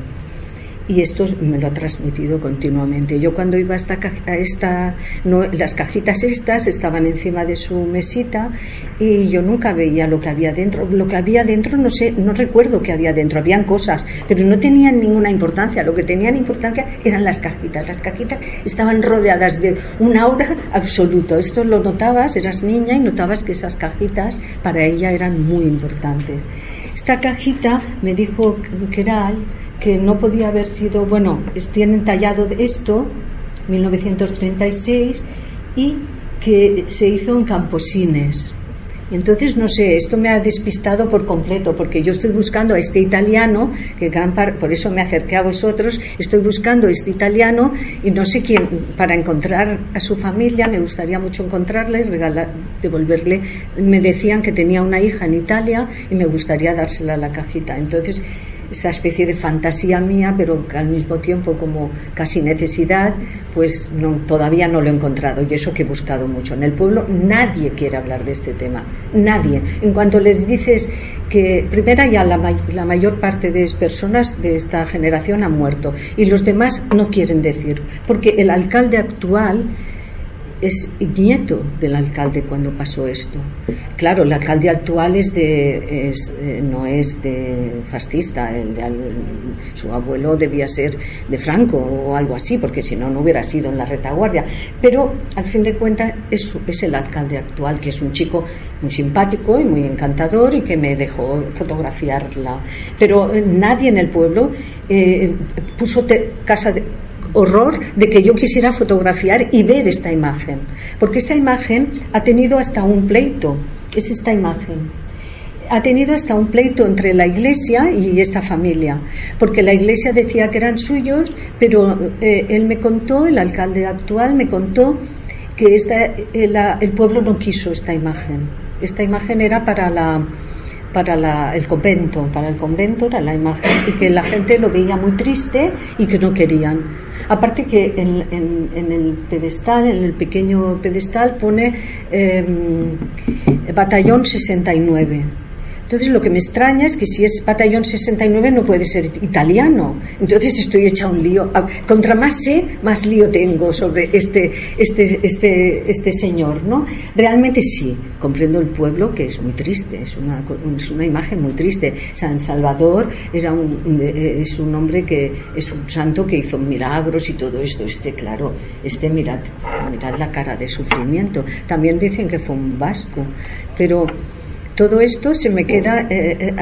y esto me lo ha transmitido continuamente. Yo cuando iba a esta, a esta no, las cajitas estas estaban encima de su mesita y yo nunca veía lo que había dentro. Lo que había dentro no sé, no recuerdo que había dentro, habían cosas, pero no tenían ninguna importancia. Lo que tenían importancia eran las cajitas. Las cajitas estaban rodeadas de un aura absoluto. Esto lo notabas, eras niña y notabas que esas cajitas para ella eran muy importantes. Esta cajita me dijo que era que no podía haber sido, bueno, tienen tallado esto, 1936, y que se hizo en Camposines. Entonces, no sé, esto me ha despistado por completo, porque yo estoy buscando a este italiano, que por eso me acerqué a vosotros, estoy buscando a este italiano y no sé quién, para encontrar a su familia, me gustaría mucho encontrarle y devolverle. Me decían que tenía una hija en Italia y me gustaría dársela a la cajita. Entonces, esta especie de fantasía mía, pero que al mismo tiempo como casi necesidad, pues no, todavía no lo he encontrado y eso que he buscado mucho. En el pueblo nadie quiere hablar de este tema, nadie. En cuanto les dices que primera ya la, la mayor parte de personas de esta generación han muerto y los demás no quieren decir, porque el alcalde actual es nieto del alcalde cuando pasó esto. Claro, el alcalde actual es de, eh, no es de fascista, su abuelo debía ser de Franco o algo así, porque si no, no hubiera sido en la retaguardia. Pero al fin de cuentas es, es el alcalde actual, que es un chico muy simpático y muy encantador y que me dejó fotografiarla. Pero nadie en el pueblo eh, puso casa de, horror de que yo quisiera fotografiar y ver esta imagen, porque esta imagen ha tenido hasta un pleito, es esta imagen. Ha tenido hasta un pleito entre la iglesia y esta familia, porque la iglesia decía que eran suyos, pero eh, él me contó, el alcalde actual me contó que esta, eh, el pueblo no quiso esta imagen. Esta imagen era para la para el convento, para el convento era la imagen y que la gente lo veía muy triste y que no querían. Aparte que en, el pedestal, en el pequeño pedestal pone em, batallón 69 entonces lo que me extraña es que si es batallón 69 no puede ser italiano. Entonces estoy hecha un lío. Contra más sé, más lío tengo sobre este, este, este, este señor, ¿no? Realmente sí, comprendo el pueblo que es muy triste, es una, es una imagen muy triste. San Salvador era un, es un hombre que es un santo que hizo milagros y todo esto. Este, claro, este mirad, mirad la cara de sufrimiento. También dicen que fue un vasco, pero todo esto se me queda, eh, eh,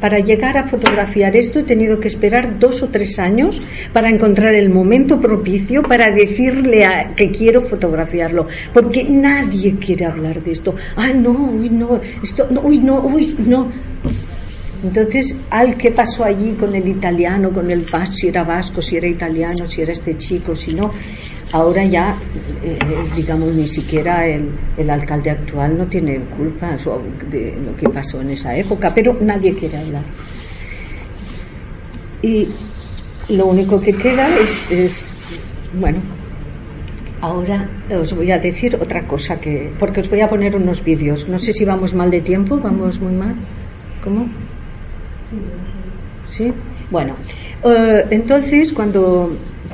para llegar a fotografiar esto he tenido que esperar dos o tres años para encontrar el momento propicio para decirle a, que quiero fotografiarlo, porque nadie quiere hablar de esto. Ah, no, uy, no, esto, no, uy, no, uy, no. Entonces, al qué pasó allí con el italiano, con el vasco, si era vasco, si era italiano, si era este chico, si no. Ahora ya, eh, digamos, ni siquiera el, el, alcalde actual no tiene culpa de lo que pasó en esa época, pero nadie quiere hablar. Y lo único que queda es, es bueno, Ahora os voy a decir otra cosa que porque os voy a poner unos vídeos. No sé si vamos mal de tiempo, vamos muy mal. ¿Cómo? ¿Sí? Bueno, eh, entonces cuando,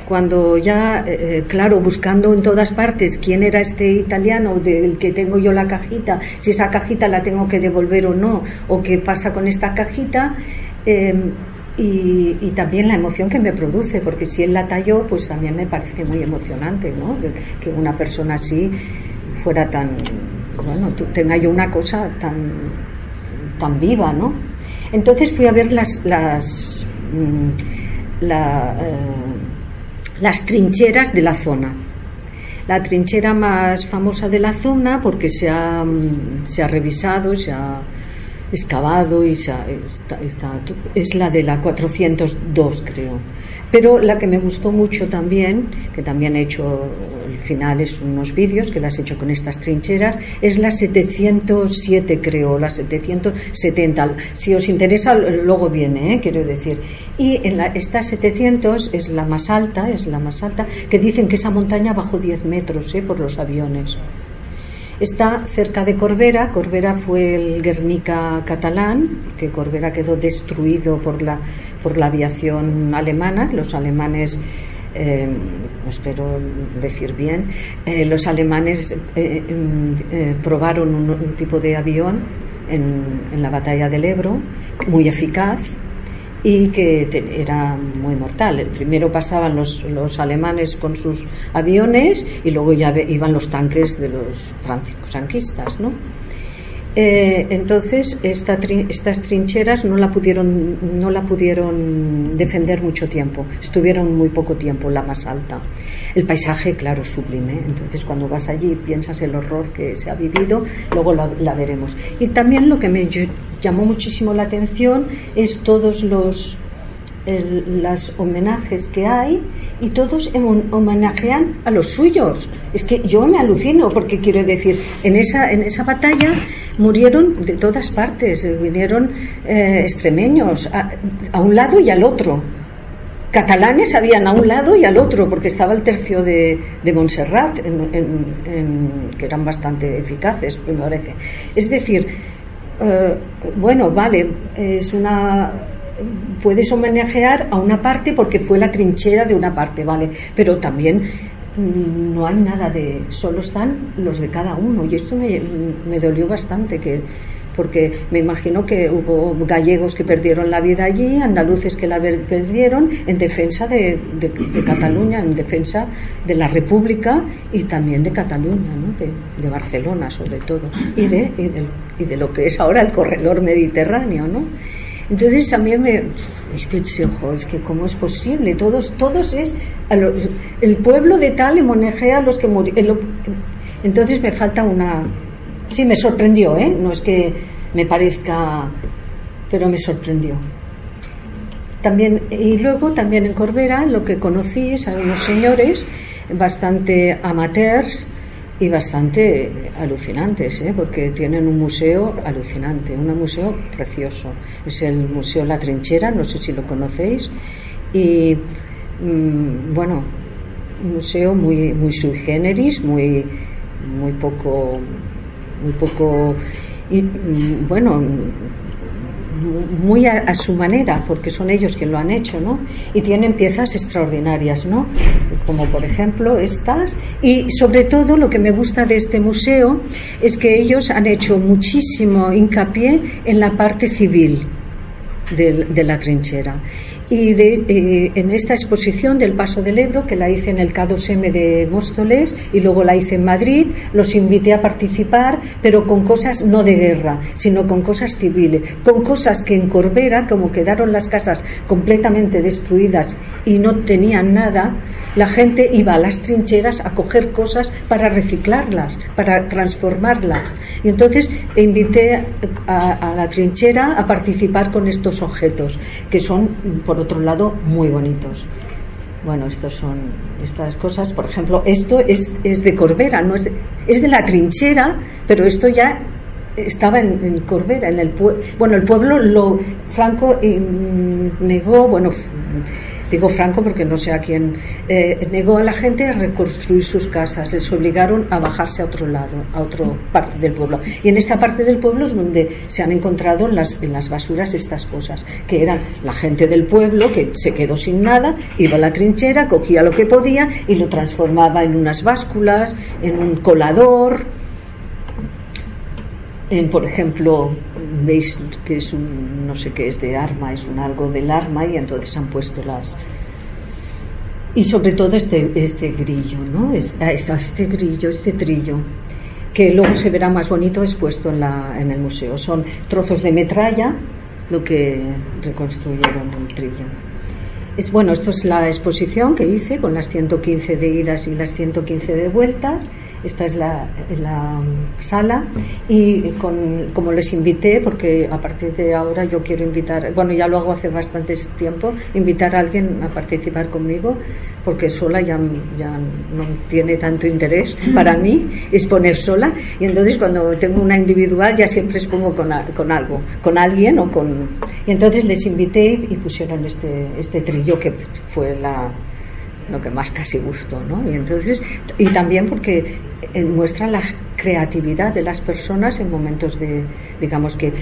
cuando ya, eh, claro, buscando en todas partes quién era este italiano del que tengo yo la cajita, si esa cajita la tengo que devolver o no, o qué pasa con esta cajita, em, y, también la emoción que me produce, porque si él la talló, pues también me parece muy emocionante, ¿no? Que, una persona así fuera tan, bueno, tenga yo una cosa tan, tan viva, ¿no? Entonces fui a ver las, las, mm, eh, las trincheras de la zona. La trinchera más famosa de la zona, porque se ha, mm, se ha revisado, se ha excavado y se está, es la de la 402, creo. Pero la que me gustó mucho también, que también he hecho al final es unos vídeos que las he hecho con estas trincheras, es la 707 creo, la 770. Si os interesa, luego viene, ¿eh? quiero decir. Y en la, esta 700 es la más alta, es la más alta, que dicen que esa montaña bajó 10 metros ¿eh? por los aviones. Está cerca de Corbera. Corbera fue el Guernica catalán, porque Corbera quedó destruido por la, por la aviación alemana. Los alemanes, eh, espero decir bien, eh, los alemanes eh, probaron un, tipo de avión en, en la batalla del Ebro, muy eficaz, y que era muy mortal. Primero pasaban los, los, alemanes con sus aviones y luego ya iban los tanques de los franquistas, ¿no? Eh, entonces esta estas trincheras no la pudieron no la pudieron defender mucho tiempo estuvieron muy poco tiempo la más alta el paisaje claro sublime entonces cuando vas allí piensas el horror que se ha vivido luego la, veremos y también lo que me llamó muchísimo la atención es todos los las homenajes que hay y todos homenajean a los suyos. Es que yo me alucino porque quiero decir, en esa, en esa batalla murieron de todas partes, vinieron eh, extremeños a, un lado y al otro. Catalanes habían a un lado y al otro, porque estaba el tercio de, de Montserrat, que eran bastante eficaces, me parece. Es decir, eh, bueno, vale, es una puedes homenajear a una parte porque fue la trinchera de una parte, ¿vale? Pero también mm, no hay nada de, solo están los de cada uno y esto me, me dolió bastante que porque me imagino que hubo gallegos que perdieron la vida allí, andaluces que la perdieron en defensa de, de, Cataluña, en defensa de la República y también de Cataluña, ¿no? de, de, Barcelona sobre todo, y de, y de, y de lo que es ahora el corredor mediterráneo. ¿no? Entonces también me es que, es que cómo es posible, todos, todos es el pueblo de tal homenajea a los que murieron. Entonces me falta una, sí me sorprendió, ¿eh? no es que me parezca, pero me sorprendió. También y luego también en Corbera lo que conocí es a unos señores bastante amateurs y bastante alucinantes, ¿eh? porque tienen un museo alucinante, un museo precioso. Es el Museo La Trinchera, no sé si lo conocéis, y mm, bueno, un museo muy, muy sui generis, muy, muy poco, muy poco, y, mm, bueno, muy a, su manera, porque son ellos quienes lo han hecho, ¿no? Y tienen piezas extraordinarias, ¿no? Como por ejemplo estas. Y sobre todo lo que me gusta de este museo es que ellos han hecho muchísimo hincapié en la parte civil de la trinchera y de, eh, en esta exposición del Paso del Ebro, que la hice en el K2M de Móstoles y luego la hice en Madrid, los invité a participar, pero con cosas no de guerra, sino con cosas civiles, con cosas que en Corbera, como quedaron las casas completamente destruidas y no tenían nada, la gente iba a las trincheras a coger cosas para reciclarlas, para transformarlas. Y entonces invité a, la trinchera a participar con estos objetos, que son, por otro lado, muy bonitos. Bueno, estos son estas cosas. Por ejemplo, esto es, es de Corbera, no es de, es de la trinchera, pero esto ya estaba en, Corbera, en el. Bueno, el pueblo lo Franco eh, negó, bueno, digo Franco porque no sé a quién, eh, negó a la gente a reconstruir sus casas, les obligaron a bajarse a otro lado, a otra parte del pueblo. Y en esta parte del pueblo es donde se han encontrado en las, en las basuras estas cosas, que eran la gente del pueblo que se quedó sin nada, iba a la trinchera, cogía lo que podía y lo transformaba en unas básculas, en un colador, en, por ejemplo, veis que es un, no sé qué es de arma, es un algo del arma y entonces han puesto las... Y sobre todo este, este grillo, ¿no? Este, este grillo, este trillo, que luego se verá más bonito expuesto en, la, en el museo. Son trozos de metralla lo que reconstruyeron el trillo. Es, bueno, esto es la exposición que hice con las 115 de idas y las 115 de vueltas esta es la, sala y con, como les invité, porque a partir de ahora yo quiero invitar, bueno, ya lo hago hace bastante tiempo, invitar a alguien a participar conmigo, porque sola ya, ya no tiene tanto interés *laughs* para mí exponer sola. Y entonces cuando tengo una individual ya siempre expongo con, con algo, con alguien o con... Y entonces les invité y pusieron este, este trillo que fue la lo que más casi gusto, ¿no? Y entonces, y también porque eh, muestra la creatividad de las personas en momentos de, digamos que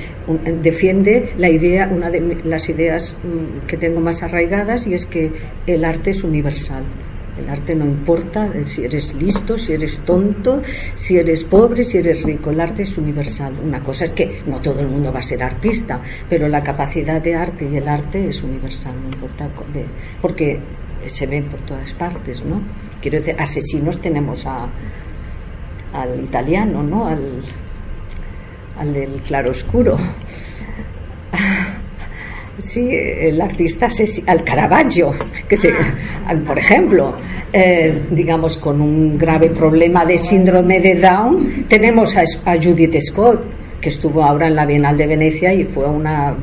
defiende la idea, una de las ideas mm, que tengo más arraigadas y es que el arte es universal. El arte no importa si eres listo, si eres tonto, si eres pobre, si eres rico. El arte es universal. Una cosa es que no todo el mundo va a ser artista, pero la capacidad de arte y el arte es universal, no importa. Porque se ven por todas partes, ¿no? Quiero decir, asesinos tenemos a, al italiano, ¿no? Al, al del claroscuro. *laughs* Sí, el artista al Caravaggio, que se, por ejemplo, eh, digamos con un grave problema de síndrome de Down, tenemos a, a Judith Scott, que estuvo ahora en la Bienal de Venecia y fue una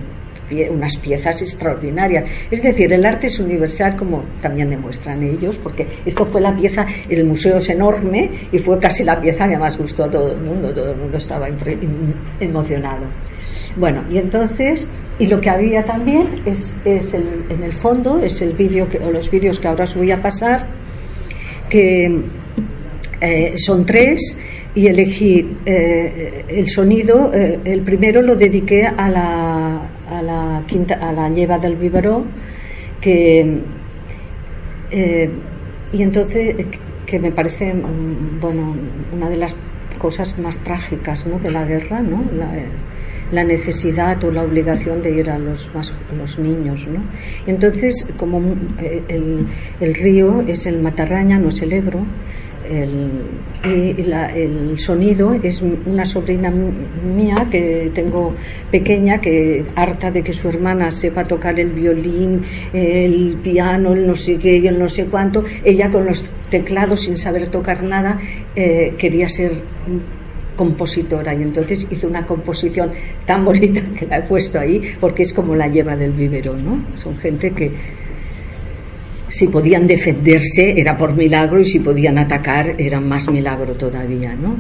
unas piezas extraordinarias. Es decir, el arte es universal como también demuestran ellos, porque esto fue la pieza, el museo es enorme y fue casi la pieza que más gustó a todo el mundo, todo el mundo estaba emocionado. Bueno, y entonces, y lo que había también es, es el, en el fondo, es el vídeo, o los vídeos que ahora os voy a pasar, que eh, son tres, y elegí eh, el sonido, eh, el primero lo dediqué a la, a la quinta, a la lleva del biberó, que eh, y entonces que me parece mm, bueno una de las cosas más trágicas ¿no? de la guerra, ¿no? La, la necesidad o la obligación de ir a los más los niños ¿no? entonces como el, el río es el Matarraña no es el Ebro el, el sonido es una sobrina mía que tengo pequeña que harta de que su hermana sepa tocar el violín, el piano, el no sé qué y el no sé cuánto, ella con los teclados sin saber tocar nada eh, quería ser compositora y entonces hizo una composición tan bonita que la he puesto ahí porque es como la lleva del vivero, ¿no? Son gente que si podían defenderse era por milagro y si podían atacar era más milagro todavía, ¿no?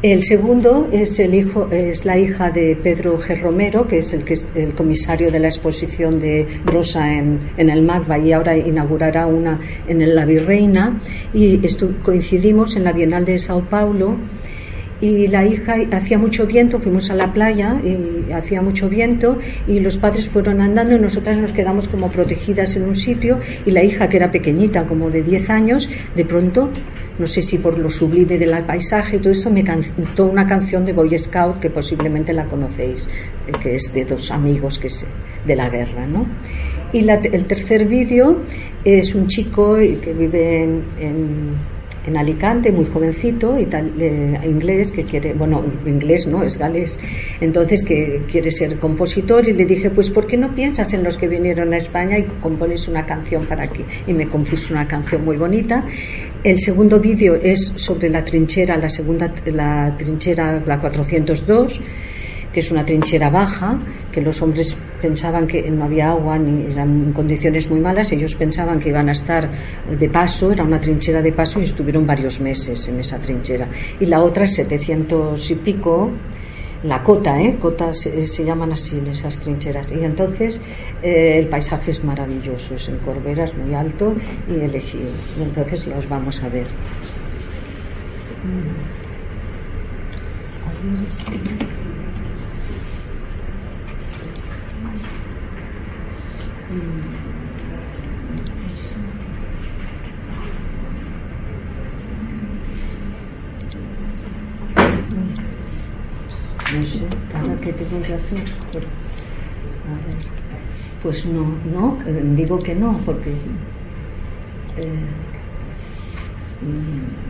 El segundo es, el hijo, es la hija de Pedro G. Romero, que es el, comisario de la exposición de Rosa en, en el MACBA y ahora inaugurará una en la Virreina. Y coincidimos en la Bienal de Sao Paulo y la hija hacía mucho viento, fuimos a la playa y hacía mucho viento y los padres fueron andando y nosotras nos quedamos como protegidas en un sitio y la hija que era pequeñita, como de 10 años, de pronto, no sé si por lo sublime del paisaje y todo esto, me cantó una canción de Boy Scout que posiblemente la conocéis, que es de dos amigos que de la guerra, ¿no? Y el tercer vídeo es un chico que vive en en Alicante, muy jovencito, y tal, eh, inglés, que quiere, bueno, inglés no, es galés, entonces que quiere ser compositor y le dije, pues ¿por qué no piensas en los que vinieron a España y compones una canción para aquí? Y me compuso una canción muy bonita. El segundo vídeo es sobre la trinchera, la segunda, la trinchera, la 402, que es una trinchera baja, que los hombres pensaban que no había agua ni eran condiciones muy malas, ellos pensaban que iban a estar de paso, era una trinchera de paso y estuvieron varios meses en esa trinchera. Y la otra, 700 y pico, la cota, ¿eh? Cotas se, llaman así esas trincheras. Y entonces eh, el paisaje es maravilloso, es en Corberas, muy alto y elegido. Y entonces los vamos a ver. No sé, ahora qué tengo que hacer. Pero, a ver, pues no, no, digo que no, porque. Eh. Mm,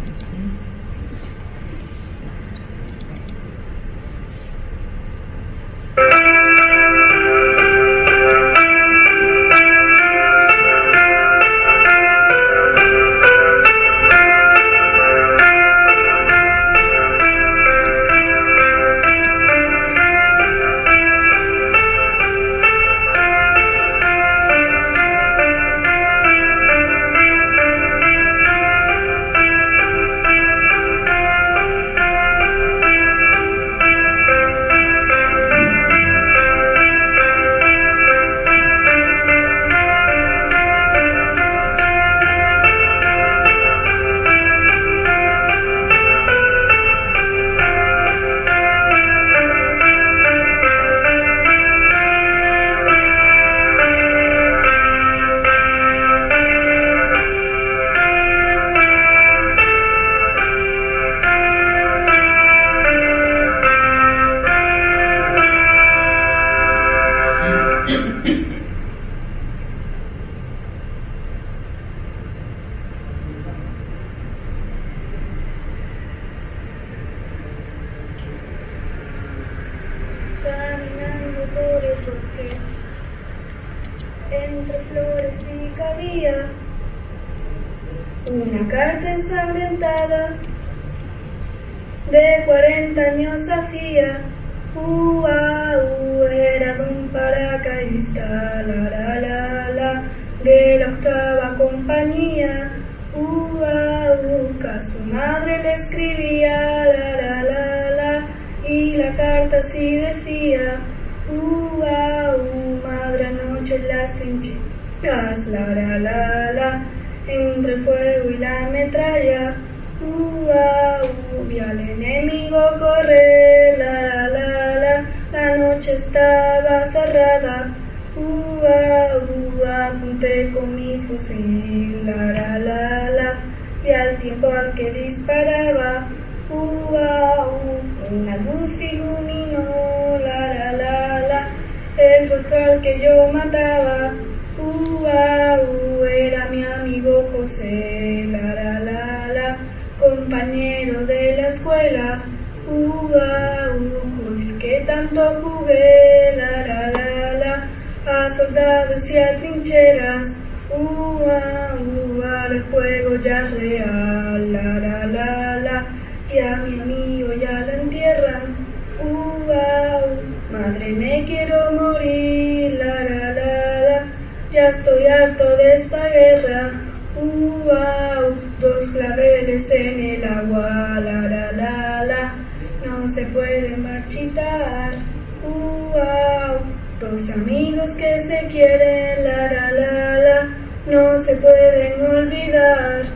no se pueden olvidar.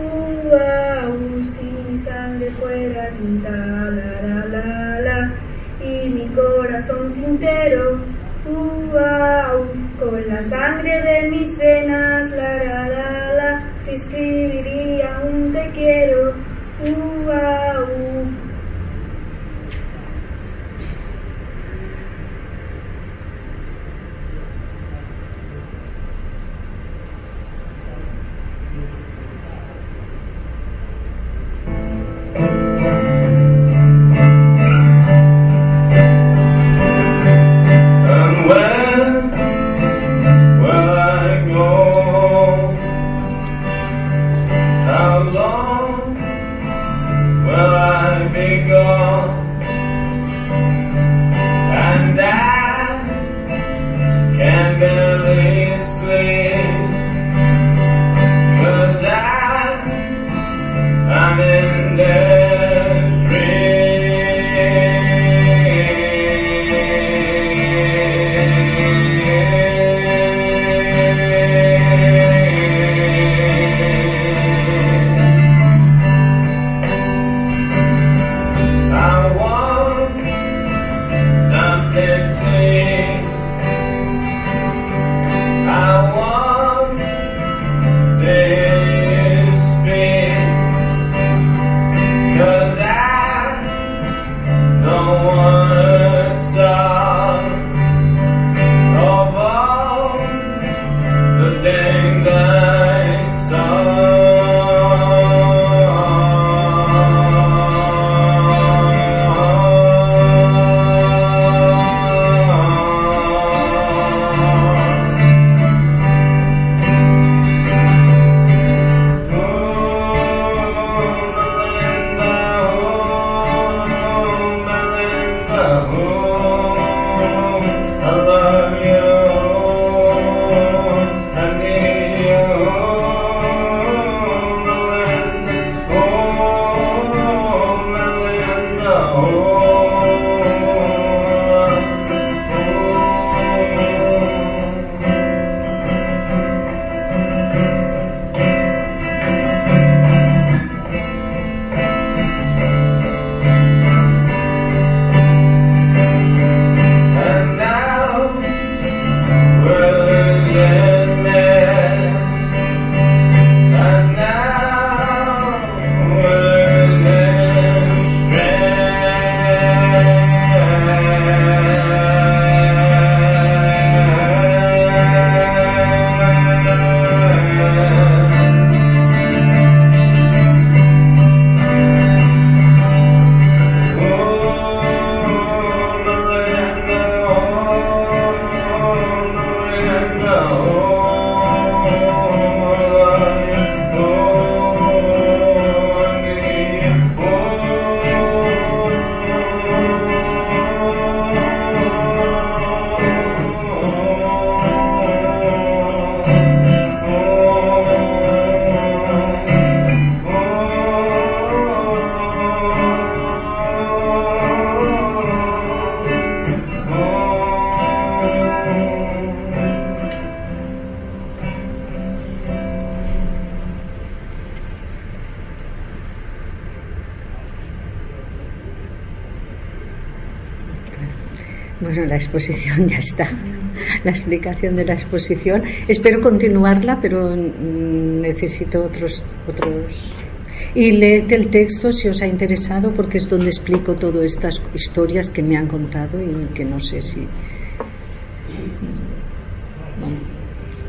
Uh, sin sangre fuera tinta, la la la la, y mi corazón tintero. Uh, con la sangre de mis venas, la la la la, te escribiría La explicación de la exposición. Espero continuarla, pero mm, necesito otros otros. Y léete el texto si os ha interesado, porque es donde explico todas estas historias que me han contado y que no sé si.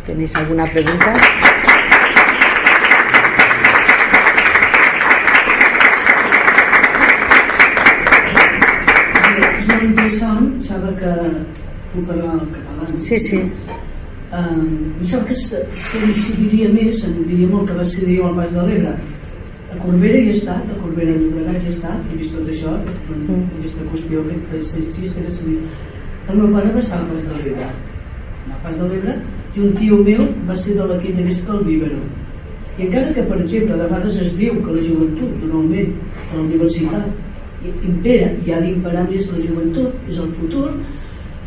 ¿Tenéis alguna pregunta? És molt interessant, sabe que puc no? Sí, sí. Um, em sembla que se- s'incidiria més, em diria molt que va ser al Pas de l'Ebre. A Corbera hi he estat, a Corbera de Llobregat hi he estat, he vist tot això, aquesta, Mm. aquesta qüestió que xista que s'havia... El meu pare va estar al Pas de l'Ebre al Pas de l'Ebre, i un tio meu va ser de l'equip d'aquesta del Bíbero. I encara que, per exemple, de vegades es diu que la joventut, normalment, a la universitat, impera i ha d'imperar més la joventut, és el futur,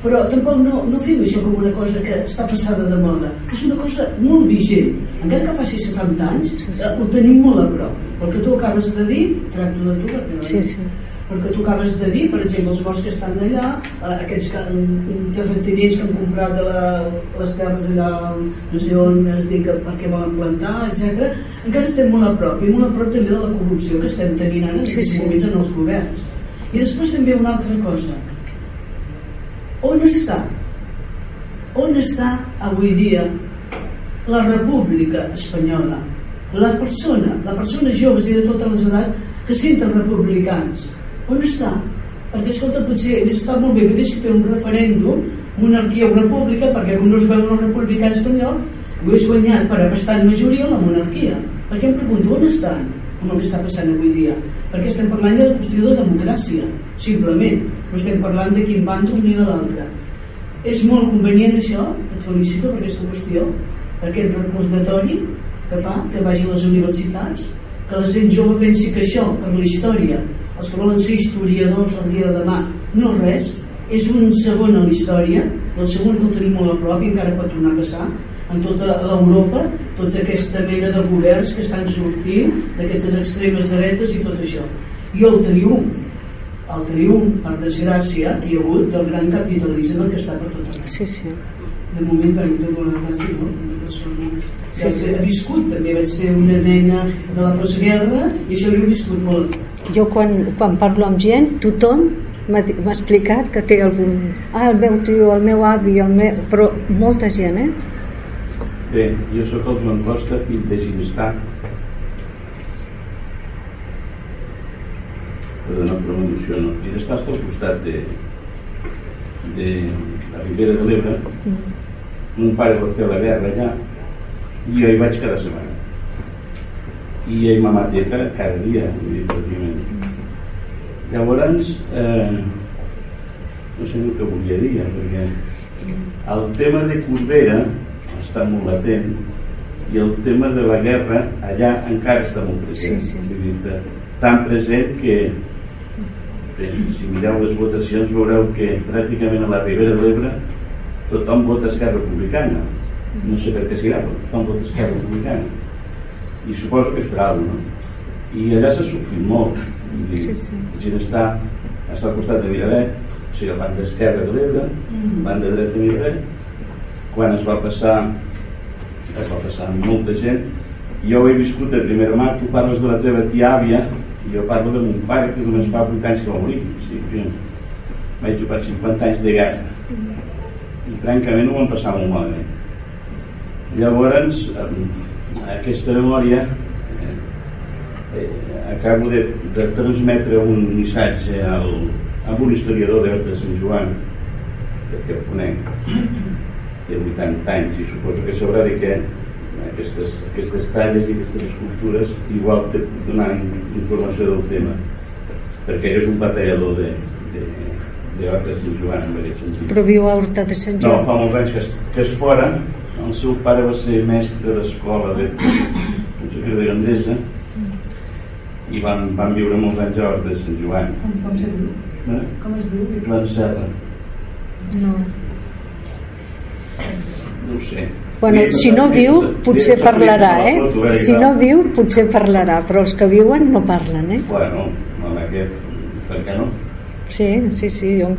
però tampoc no, no fem això com una cosa que està passada de moda. És una cosa molt vigent. Encara que faci 70 anys, eh, ho tenim molt a prop. Pel que tu acabes de dir, tracto de tu, perquè Sí, sí. perquè tu acabes de dir, per exemple, els morts que estan allà, eh, aquests que, mm, terratinents que han comprat de la, les terres allà, no sé on es diu que per què volen plantar, etc. Encara estem molt a prop, i molt a prop també de la corrupció que estem tenint ara en Sí, aquests sí. moments en els governs. I després també una altra cosa. On està? On està avui dia la república espanyola? La persona, la persona joves i de totes les edats que senten republicans. On està? Perquè, escolta, potser hauria estat molt bé que fer un referèndum, monarquia o república, perquè com no es veu el republicà espanyol, ho hagués guanyat per bastant majoria la monarquia. Perquè em pregunto, on estan amb el que està passant avui dia? Perquè estem parlant de la qüestió de democràcia, simplement. No estem parlant de quin bàndol ni de l'altre. És molt convenient això, et felicito per aquesta qüestió, aquest recordatori que fa, que vagi a les universitats, que la gent jove pensi que això, per la història, els que volen ser historiadors el dia de demà, no res, és un segon a la història, el segon que ho tenim molt a prop i encara pot tornar a passar, en tota l'Europa, tota aquesta mena de governs que estan sortint d'aquestes extremes dretes i tot això. I el triomf, el triomf, per desgràcia, que hi ha hagut del gran capitalisme que està per tot arreu. Sí, sí. De moment, per exemple, una no? Una persona que Sí, sí. ha viscut, també vaig ser una nena de la postguerra i això l'he viscut molt. Jo quan, quan parlo amb gent, tothom m'ha explicat que té algun... Ah, el meu tio, el meu avi, el meu... però molta gent, eh? Bé, jo sóc el Joan Costa, fill de Ginestà. Però m'emociono. Ginestà està al costat de, de la Ribera de l'Ebre. Mon pare va fer la guerra allà i jo hi vaig cada setmana. I ell m'ha matat cada, cada dia, pràcticament. Llavors, eh, no sé el que volia dir, eh, perquè el tema de Corbera està molt latent i el tema de la guerra allà encara està molt present Sí, sí. Tan present que si mireu les votacions veureu que pràcticament a la Ribera de l'Ebre tothom vota Esquerra Republicana. No sé per què serà, però tothom vota Esquerra Republicana. I suposo que és per alguna no? i allà s'ha sofrit molt. Dir, Sí, sí. la gent està, està al costat de Miravet o sigui, la banda esquerra de l'Ebre banda dreta de Miravet quan es va passar es va passar molta gent. Jo ho he viscut de primera mà. Tu parles de la teva tia àvia i jo parlo de mon pare que només fa 8 anys que va morir sigui, que vaig jugar 50 anys de guerra i francament ho vam passar molt malament. Llavors eh, aquesta memòria eh, eh, acabo de, de transmetre un missatge al, a un historiador de Sant Joan que el conec té 80 anys i suposo que sabrà de què aquestes, aquestes talles i aquestes escultures igual puc donar informació del tema perquè és un batallador de, de, de Horta de Sant Joan en aquest sentit Però viu a Horta de Sant no, Joan. fa molts anys que és, que és fora. El seu pare va ser mestre d'escola de Puigcercà de Gandesa i van, van viure molts anys a Horta de Sant Joan. Com, com se diu? Eh? Com es diu? Joan Serra, No. no ho sé. Bueno, si no viu, potser parlarà, eh? Si no viu, potser parlarà, però els que viuen no parlen, eh? Bueno, amb aquest, per què no? Sí, sí, sí, jo...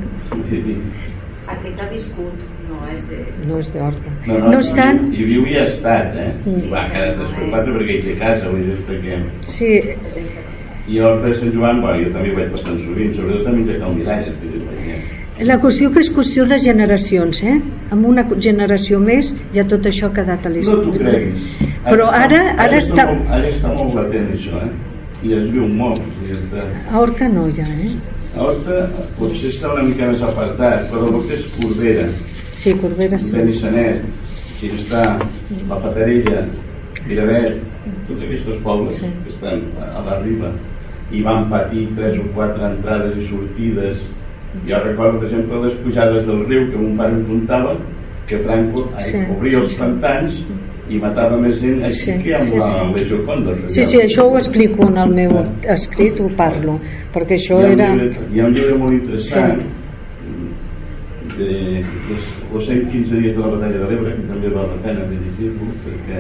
Aquest ha viscut, no és de... no és d'Horta. No, No estan... I viu i ha estat, eh? Mm. Va, cada tres per quatre perquè hi té casa, vull dir, perquè... Sí, I a Horta de Sant Joan, bueno, jo també hi vaig bastant sovint, sobretot a mitja Miralles, vull dir, perquè... la qüestió que és qüestió de generacions, eh? Amb una generació més ja tot això ha quedat a No l'història. creguis. Però ara, ara està... Molt, ara està molt latent això, eh? I es viu molt. sigui, està- A Horta no, ja, eh? A Horta potser està una mica més apartat, però el que és Corbera, Sí, Corbera sí. Benissanet, Ginestar, La Fatarella, Miravet, tots aquests pobles Sí. que estan a la riba i van patir tres o quatre entrades i sortides. Jo recordo, per exemple, les pujades del riu que mon pare em contava, que Franco ai, Sí. obria els pantans i matava més gent així Sí, que amb sí, la sí. Legió Còndor Sí, sí, això ho explico en el meu escrit, ho parlo, perquè això hi un era... llibre, hi ha un llibre molt interessant de, dels, els 115 dies de la batalla de l'Ebre que també val la pena de llegir-lo perquè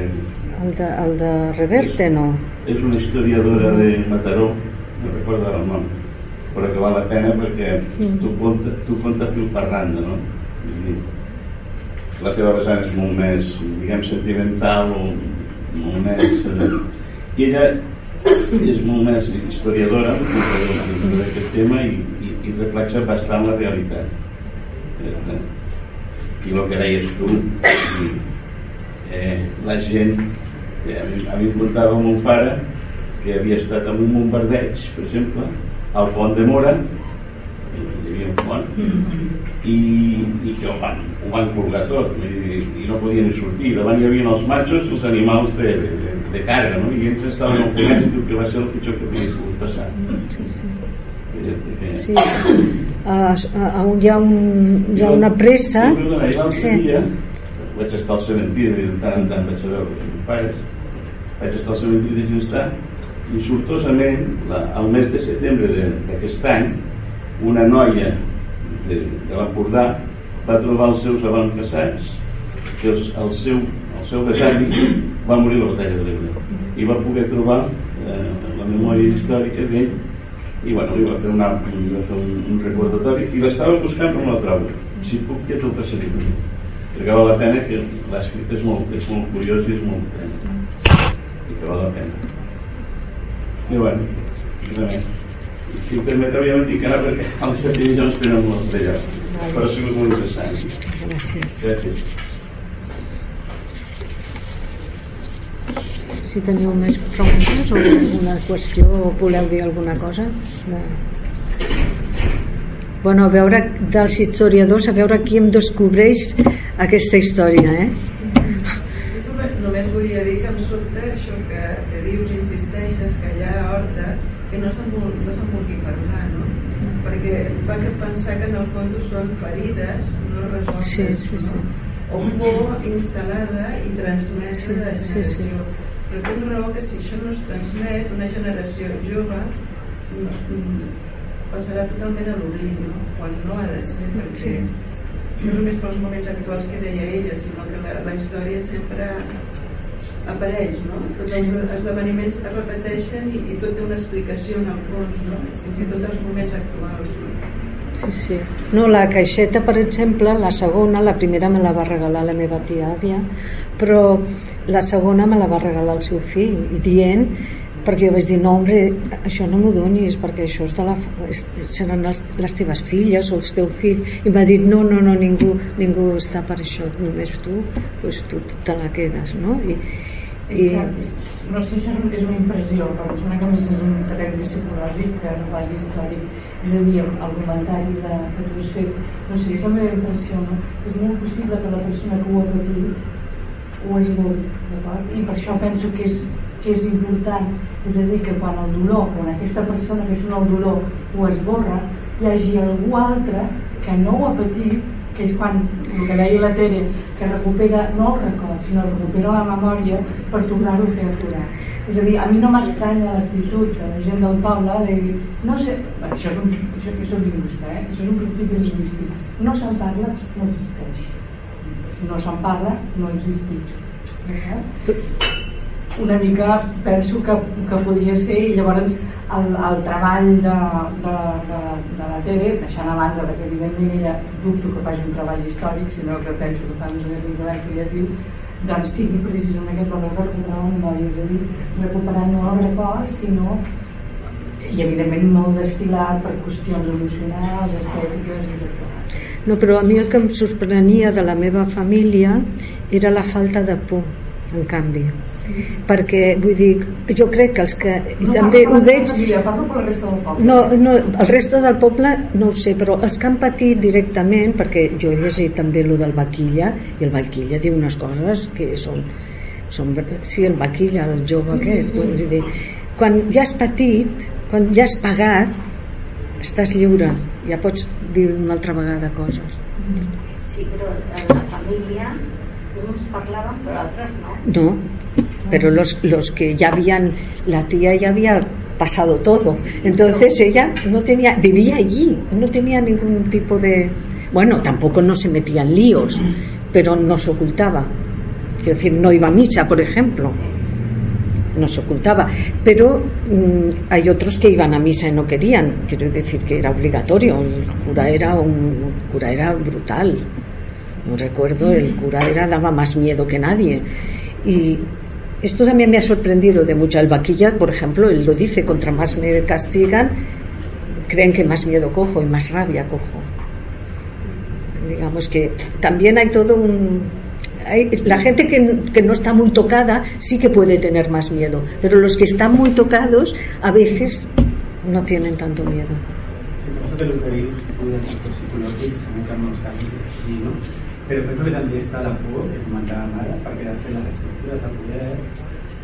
El de, el de Reverte, no? és una historiadora de Mataró no recordo ara el nom però que val la pena perquè Mm. tu conta, tu conta fil per randa no? Dir, la teva vessant és molt més diguem sentimental o molt més eh, i ella és molt més historiadora d'aquest tema i, i, i reflexa bastant la realitat eh, i el que deies tu eh, la gent eh, a, mi, a mi em contava meu pare que havia estat en un bombardeig per exemple al pont de Mora hi havia un pont i, i que ho van, ho van colgar tot dir, i no podien sortir davant hi havia els matxos i els animals de, de, de càrrega no? i ells estaven ofegats i diu que va ser el pitjor que havia pogut passar Sí, sí. Sí. Uh, uh, hi, ha un, hi ha una pressa... Sí, perdona, i Sí. dia vaig estar al cementiri, de tant en tant vaig a veure els meus pares, vaig estar al cementiri de Ginestar i sortosament, la, al mes de setembre de- d'aquest any, una noia de, de l'Empordà va trobar els seus avantpassats que els, el, seu, el seu besavi va morir a la batalla de l'Ebre. I va poder trobar eh, la memòria històrica d'ell i bueno, li va fer, una, li va fer un, un recordatori i l'estava buscant però no la trobo si puc ja te'l passaré també perquè val la pena que l'escrit és molt, és molt curiós i és molt potent i que val la pena i bueno més. si em permeteu ja no dic ara perquè a les 7 ja ens prenen l'estrella però ha sigut molt interessant Gràcies. gràcies Si teniu més preguntes o alguna qüestió o voleu dir alguna cosa. De... Bueno, a veure, dels historiadors, a veure qui em descobreix aquesta història, eh? Només- Només volia dir que em sobta això que, que dius i insisteixes que hi ha a Horta que no se'n vul- no se'n vulgui parlar, no? Perquè fa que pensar que en el fons són ferides no resoltes, Sí, sí, sí. no? o por instal·lada i transmesa Sí, de sí, sí. generació. Però tens raó que si això no es transmet, una generació jove no, mm, passarà totalment a l'oblit, no? Quan no ha de ser, perquè no només pels moments actuals que deia ella, sinó que la, la història sempre apareix, no? Tots els esdeveniments es repeteixen i, i tot té una explicació en el fons, no? Fins i tot els moments actuals, no? Sí, sí. No, la caixeta, per exemple, la segona, la primera me la va regalar la meva tia àvia, però la segona me la va regalar el seu fill, i dient, perquè jo vaig dir, no, hombre, això no m'ho donis, perquè això és de la, és, seran les, les teves filles o els teus fills, i m'ha dit, no, no, no, ningú, ningú està per això, només tu, doncs tu te la quedes, no? I, És i, no sé, això és, un, és una impressió, però em sembla que més és un terreny psicològic que no pas històric. És a dir, el, comentari de, que tu has fet, no sé, és la meva impressió, no? És molt possible que la persona que ho ha patit ho esborri, d'acord? I per això penso que és, que és important, és a dir, que quan el dolor, quan aquesta persona que sent el dolor ho esborra, hi hagi algú altre que no ho ha patit que és quan, el que deia la Tere, que recupera no el record, sinó recupera la memòria per tornar-ho a fer aflorar. És a dir, a mi no m'estranya l'actitud de la gent del poble de dir, no sé, això és un, això, jo soc lingüista, eh? això és un principi lingüístic, no se'n parla, no existeix. No se'n parla, no ha existit. Una mica penso que, que podria ser i llavors el, el treball de, de, de, de la Tere deixant a banda que evidentment ella dubto que faci un treball històric sinó que penso que fa més o menys un treball creatiu doncs sigui precisament aquest valor de recuperar la memòria és a dir, recuperar no el record sinó i evidentment molt destilat per qüestions emocionals, estètiques i tot. No, però a mi el que em sorprenia de la meva família era la falta de por, en canvi. Perquè, vull dir, jo crec que els que... No també ho veig... família, parlo per la resta del poble. No, no, el reste del poble no ho sé, però els que han patit directament, perquè jo he llegit també lo del Vaquilla, i el Vaquilla diu unes coses que són... són sí, el Vaquilla, el jove aquest, vull dir, quan ja has patit, quan ja has pagat, estàs lliure, ja pots dir una altra vegada coses. Sí, però en la família uns parlaven però altres no. No, pero los, los que ya habían, la tía ya había pasado todo. Entonces ella no tenía, vivía allí, no tenía ningún tipo de. Bueno, tampoco no se metía en líos, pero no se ocultaba. Quiero decir, no iba a misa, por ejemplo. No se ocultaba. Pero mm, hay otros que iban a misa y no querían. Quiero decir que era obligatorio. El cura era un cura era brutal. No recuerdo, el cura era, daba más miedo que nadie. Y esto también me ha sorprendido de mucho. El vaquilla, por ejemplo, él lo dice, contra más me castigan, creen que más miedo cojo y más rabia cojo. Digamos que también hay todo un... hay- la gente que, no está muy tocada sí que puede tener más miedo, pero los que están muy tocados a veces no tienen tanto miedo. Sí? Però penso que també està la por, que comentàvem ara, perquè de fet les estructures de poder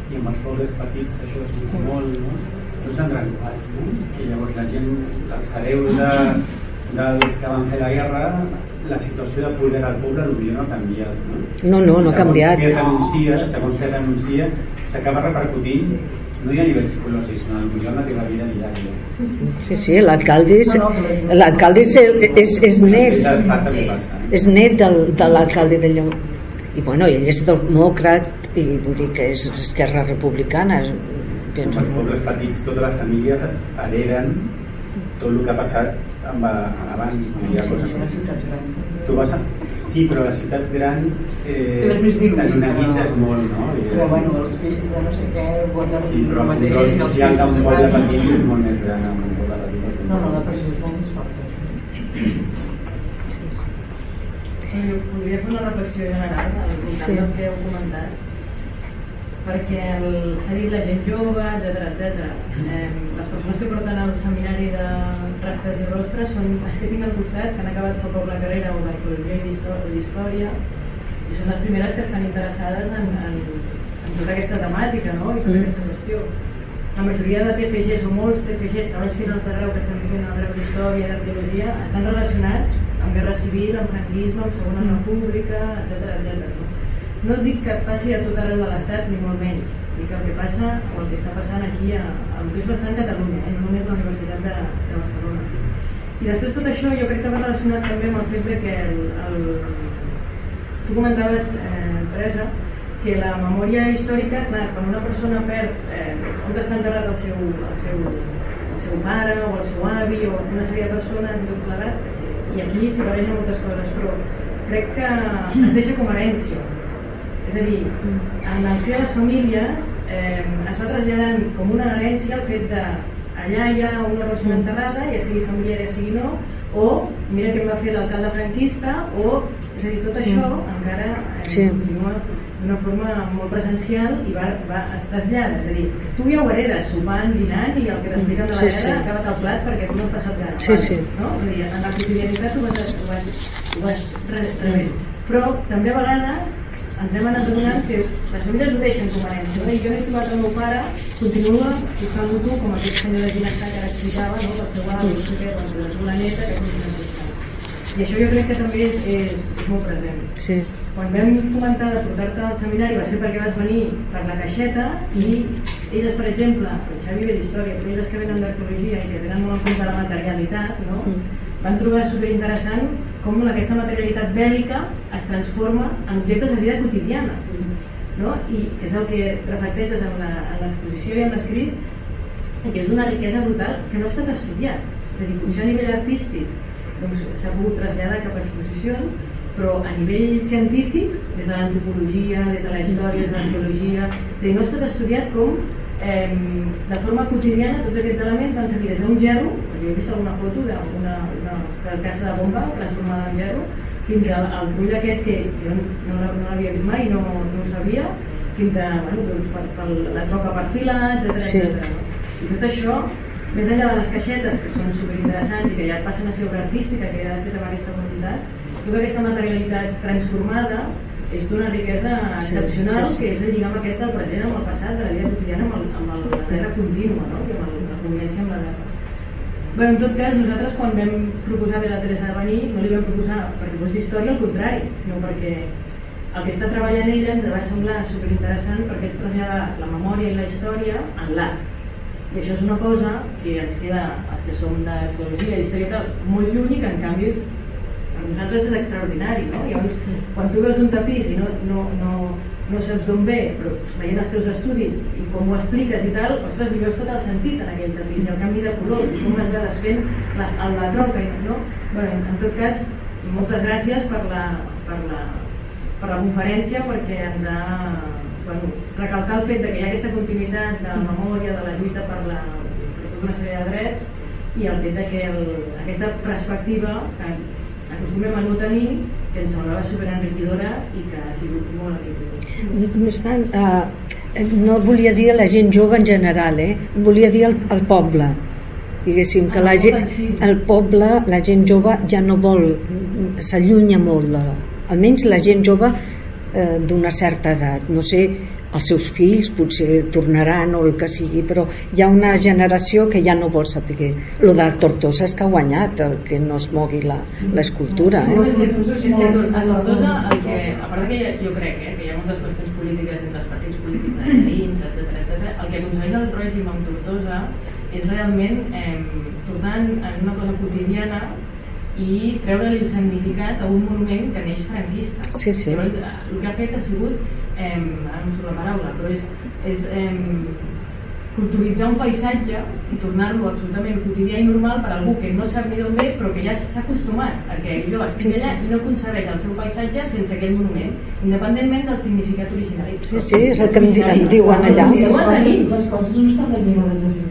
i amb els pobles petits això es nota molt, no? No s'han renovat, no? Que llavors la gent, els hereus de, dels que van fer la guerra, la situació de poder al poble potser no ha canviat, no? No, no, no ha canviat. Segons què denuncia, segons què denuncia, s'acaba repercutint no hi ha nivell psicològic, sinó potser en la teva vida diària. Sí, sí, l'alcalde és, l'alcalde és, és, és net, és net del, de l'alcalde de Llom. I bueno, ell és demòcrat i vull dir que és esquerra republicana. Penso, els pobles petits, totes les famílies hereden tot el que ha passat amb, abans. No hi ha coses. Tu vas a... Sí, però la ciutat gran eh, És més diluït, t'anonimitzes no? molt, no? I és- Però bueno, els fills de no sé què voten Sí, però el control social d'un de poble petit és molt més gran en un poble petit. No, no, la pressió és molt més forta. sí. Eh, Podria fer una reflexió general al voltant Sí. del que heu comentat perquè s'ha dit la gent jove, etc etc. Eh, les persones que porten al seminari de rastres i rostres són les que tinc al costat, que han acabat fa poc la carrera o d'arqueologia i d'història i són les primeres que estan interessades en, en, en tota aquesta temàtica no? i tota Mm. aquesta qüestió. La majoria de TFGs o molts TFGs, treballs finals de grau que estan fent el grau d'història i d'arqueologia estan relacionats amb guerra civil, amb franquisme, amb segona república, etc etc. No? dic que passi a tot arreu de l'Estat, ni molt menys. Dic el que passa o el que està passant aquí a, a és bastant Catalunya, eh? no només la Universitat de, de Barcelona. I després tot això jo crec que va relacionat també amb el fet de que el, el, tu comentaves, eh, Teresa, que la memòria històrica, clar, quan una persona perd eh, on està enterrat el seu, el, seu, el seu pare o el seu avi o una sèrie de persones i tot plegat, i aquí s'hi barregen moltes coses, però crec que es deixa com a herència. És a dir, en el si de les famílies eh, es va traslladant com una herència el fet de allà hi ha una persona enterrada, ja sigui familiar, ja sigui no, o mira què va fer l'alcalde franquista, o, és a dir, tot això encara eh, Sí. continua d'una forma molt presencial i va, va, es trasllada, és a dir, tu ja ho heredes sopant, dinant i el que t'expliquen de la Sí, guerra sí. ha acabat al plat perquè tu no has passat gana. Sí, sí. No? És a dir, en la quotidianitat ho vas, ho vas, ho vas re- rebent. Però també a vegades ens hem anat adonant que les famílies ho deixen com a. No? I jo he trobat el meu pare, continua buscant-lo tu, com aquest senyor de Ginestar que ara explicava, no? el seu avi, no sé què, doncs, la seva neta, que continua buscant. I això jo crec que també és, és, és molt present. sí. Quan vam comentar de portar-te al seminari va ser perquè vas venir per la caixeta i elles, per exemple, el Xavi ve d'història, però elles que venen d'arqueologia i que tenen molt en compte la materialitat, no? Van trobar superinteressant com aquesta materialitat bèl·lica es transforma en objectes de vida quotidiana. No? I és el que reflecteixes en l'exposició i en l'escrit que és d'una riquesa brutal que no ha estat estudiat. És a dir, potser a nivell artístic doncs, s'ha pogut traslladar cap a exposicions, però a nivell científic, des de l'antropologia, des de la història, des de l'arqueologia, és a dir, no ha estat estudiat com de forma quotidiana tots aquests elements van servir des d'un gerro, perquè he vist alguna foto d'una una carcassa de bomba transformada en gerro, fins al, al trull aquest que jo no, no, l'ha- no l'havia vist mai, no, no ho sabia, fins a bueno, doncs, per, per la troca per filar, etc. Sí. I tot això, més enllà de les caixetes, que són superinteressants i que ja passen a ser obra artística, que ja ha fet amb aquesta quantitat, tota aquesta materialitat transformada és d'una riquesa Sí, excepcional sí, sí. que és el lligam aquest del present amb el passat, de la vida quotidiana amb, el, amb el, la guerra contínua no? i amb el, la convivència amb la guerra. Bé, en tot cas, nosaltres quan vam proposar a la Teresa de venir no li vam proposar perquè fos d'història, al contrari, sinó perquè el que està treballant ella ens va semblar superinteressant perquè es trasllada la memòria i la història en l'art. I això és una cosa que ens queda, els que som d'arqueologia i història tal, molt lluny i que en canvi per nosaltres és extraordinari, no? Llavors, quan tu veus un tapís i no, no, no, no saps d'on ve, però veient els teus estudis i com ho expliques i tal, ostres, li veus tot el sentit en aquell tapís, el canvi de color, i com es va desfent la, la troca, no? Bueno, en, tot cas, moltes gràcies per la, per la, per la conferència perquè ens ha bueno, recalcar el fet que hi ha aquesta continuïtat de la memòria, de la lluita per, la, per tota una sèrie de drets i el fet que el, aquesta perspectiva que acostumem a no tenir que ens semblava superenriquidora i que ha sigut molt enriquidora. No, estan, uh, no volia dir a la gent jove en general, eh? volia dir al, al poble. Diguéssim que la gent, el poble, la gent jove ja no vol, s'allunya molt de, almenys la gent jove eh, d'una certa edat. No sé, els seus fills potser tornaran o el que sigui, però hi ha una generació que ja no vol saber. Lo de Tortosa és que ha guanyat el que no es mogui l'escultura. Eh? a Tortosa, el que, a part que jo crec eh, que hi ha moltes qüestions polítiques entre els partits polítics de veïns, etc el que aconsegueix el règim amb Tortosa és realment eh, tornar en, en una cosa quotidiana i treure el significat a un monument que neix franquista. Sí, sí. Llavors, eh, el que ha fet ha sigut, eh, ara no surt la paraula, però és, és eh, culturitzar un paisatge i tornar-lo absolutament quotidià i normal per a algú que no sap ni d'on ve però que ja s'ha acostumat a que allò estigui Sí, sí. allà i no concebeix el seu paisatge sense aquell monument independentment del significat originari Sí, sí, és el que em, di em diuen allà. Les coses, les coses no estan desvinades de.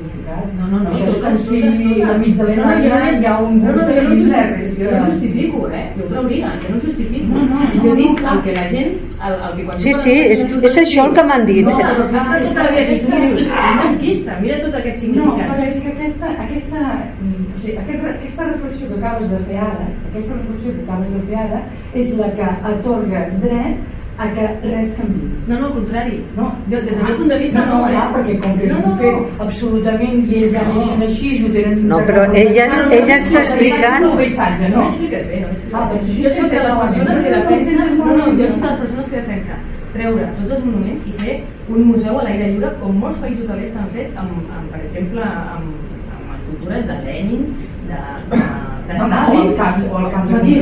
No, no, no. Això és com si mig de No, no, imatge no- hi ha un no, no, bust de jo no justifico, no justifico, eh? Jo ho trauria, jo no ho justifico. No, no, jo no, dic no. el que la gent... El, el que quan Sí, sí, és, és això el que m'han dit. No, però tota la vida que tu dius, és franquista, mira tot aquest No, significat. però és que aquesta, aquesta, mm, o sigui, aquest, aquesta reflexió que acabes de fer ara, aquesta reflexió que acabes de fer ara, és la que atorga dret a que res canvi. No, no, al contrari. No, Jo, des del meu punt de vista, no, no, no, eh? perquè com que és No, un no, fet no. absolutament i ells ja neixen així, ho tenen No, però ella, ella està explicant... el paisatge, No no? m'expliques bé, no Ah, bé. doncs Jo soc de les persones que defensen... No, no, jo soc de no. les persones que defensen treure tots els monuments i fer un museu a l'aire lliure com molts països de l'est han fet amb, amb per exemple amb, amb escultures de Lenin de, de, de No, no, Stalin els camps- o els camps de Sí,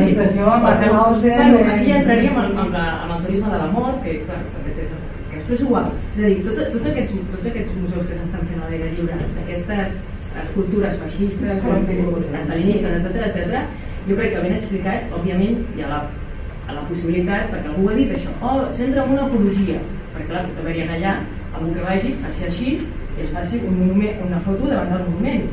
Bueno, aquí ja entraríem amb, amb, la, amb el turisme de la mort que clar, també té que és igual. És a dir, tot, tots, aquests, tots aquests museus que s'estan fent a l'aire lliure d'aquestes escultures feixistes estalinistes, etc etc. jo crec que ben explicats òbviament hi ha la, a la possibilitat perquè algú ha dit això oh, centra en una apologia. Perquè clar, pot haver-hi allà algú que vagi, faci així i es faci un monument, una foto davant del monument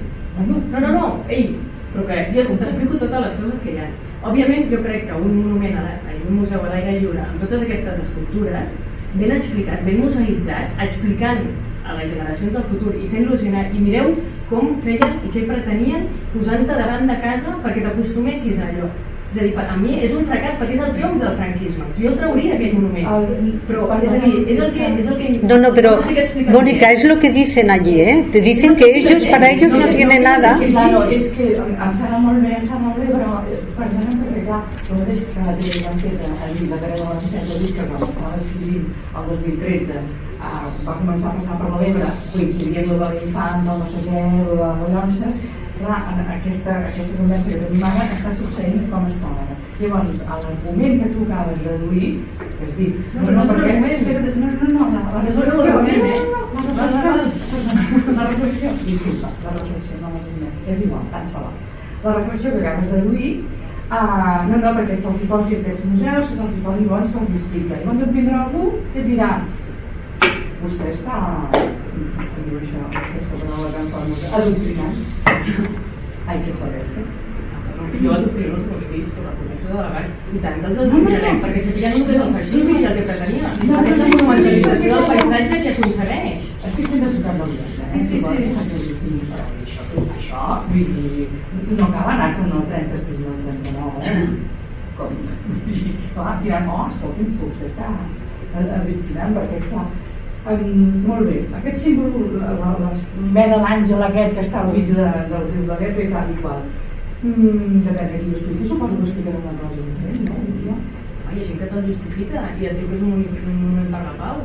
no, no, no, ei però que jo t'explico totes les coses que hi ha. Òbviament jo crec que un monument a la- un museu a l'aire lliure amb totes aquestes escultures ben explicat, ben museïtzat explicant a les generacions del futur i fent-los anar i mireu com feien i què pretenien posant-te davant de casa perquè t'acostumessis a allò és a dir, per a mi és un fracàs perquè és el triomf del franquisme. Si jo el trauria aquell monument. Però és a dir, és el que, és el que No, no, pero Mónica, es lo que dicen allí, ¿eh? Te dicen que ellos, para ellos no tiene nada. Claro, és que em em sembla molt bé, em sembla molt bé, però perdona perquè clar, el mateix que la han fet allí, la Teresa de la Vicent que quan estava escrivint el 2013 eh, va començar a passar per l'Ebre, coincidia amb el de l'infant, del no sé què, el de les clar, en aquesta, aquesta conversa que tenim ara està succeint com està ara. Llavors, l'argument que tu acabes de deduir, que has dit, No, no no, no, no, No eh? la reflexió, la reflexió, disculpa, la reflexió, no m'ha és igual, tant se val. La reflexió que acabes de deduir, uh, no, no, perquè se'ls hi posi aquests museus, que se'ls hi posi bons, se'ls hi explica. Llavors et vindrà algú que et dirà, vostè està, com diu això, aquesta paraula tan famosa, adoctrinant. Ai, que joder-se. jo adoctrino els meus fills sobre la protecció de la vall i tant que els adoctrinarem perquè sapiguem el que és el feixisme i el que pretenia aquesta monumentalització del paisatge que aconsegueix Estic fent de tocar del dia. Sí, sí, sí. Això, això, vull dir, no cal anar-se'n al 36 i al 39, eh? Com, *laughs* clar, diran, oh, escolti'm, vostè està adoctrinant perquè està... Um, molt bé, aquest símbol, la, la, la vena d'àngel aquest que està al mig de, del riu de l'Ebre i tal i qual, mm, depèn de qui ho expliqui, suposo que explicarà una cosa diferent, no? Hi ha gent que te'l justifica i et diu que és un moment per la pau.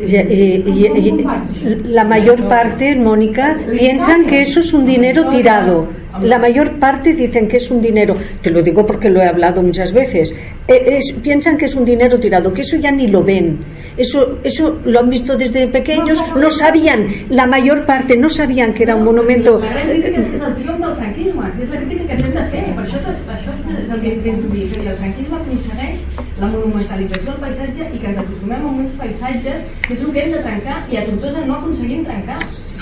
Y, y- y- la mayor parte, Mónica, piensan que eso es un dinero tirado. La mayor parte dicen que es un dinero, te lo digo porque lo he hablado muchas veces, es- piensan que es un dinero tirado, que eso ya ni lo ven. Eso, eso lo han visto desde pequeños, no sabían, la mayor parte no sabían que era un monumento. Crítica és que és el triomf del franquisme, si és la crítica que hem de fer, per això, això és el que intento dir, és a dir, el franquisme aconsegueix la monumentalització del paisatge i que ens acostumem a uns paisatges que és el que hem de trencar i a Tortosa no aconseguim trencar.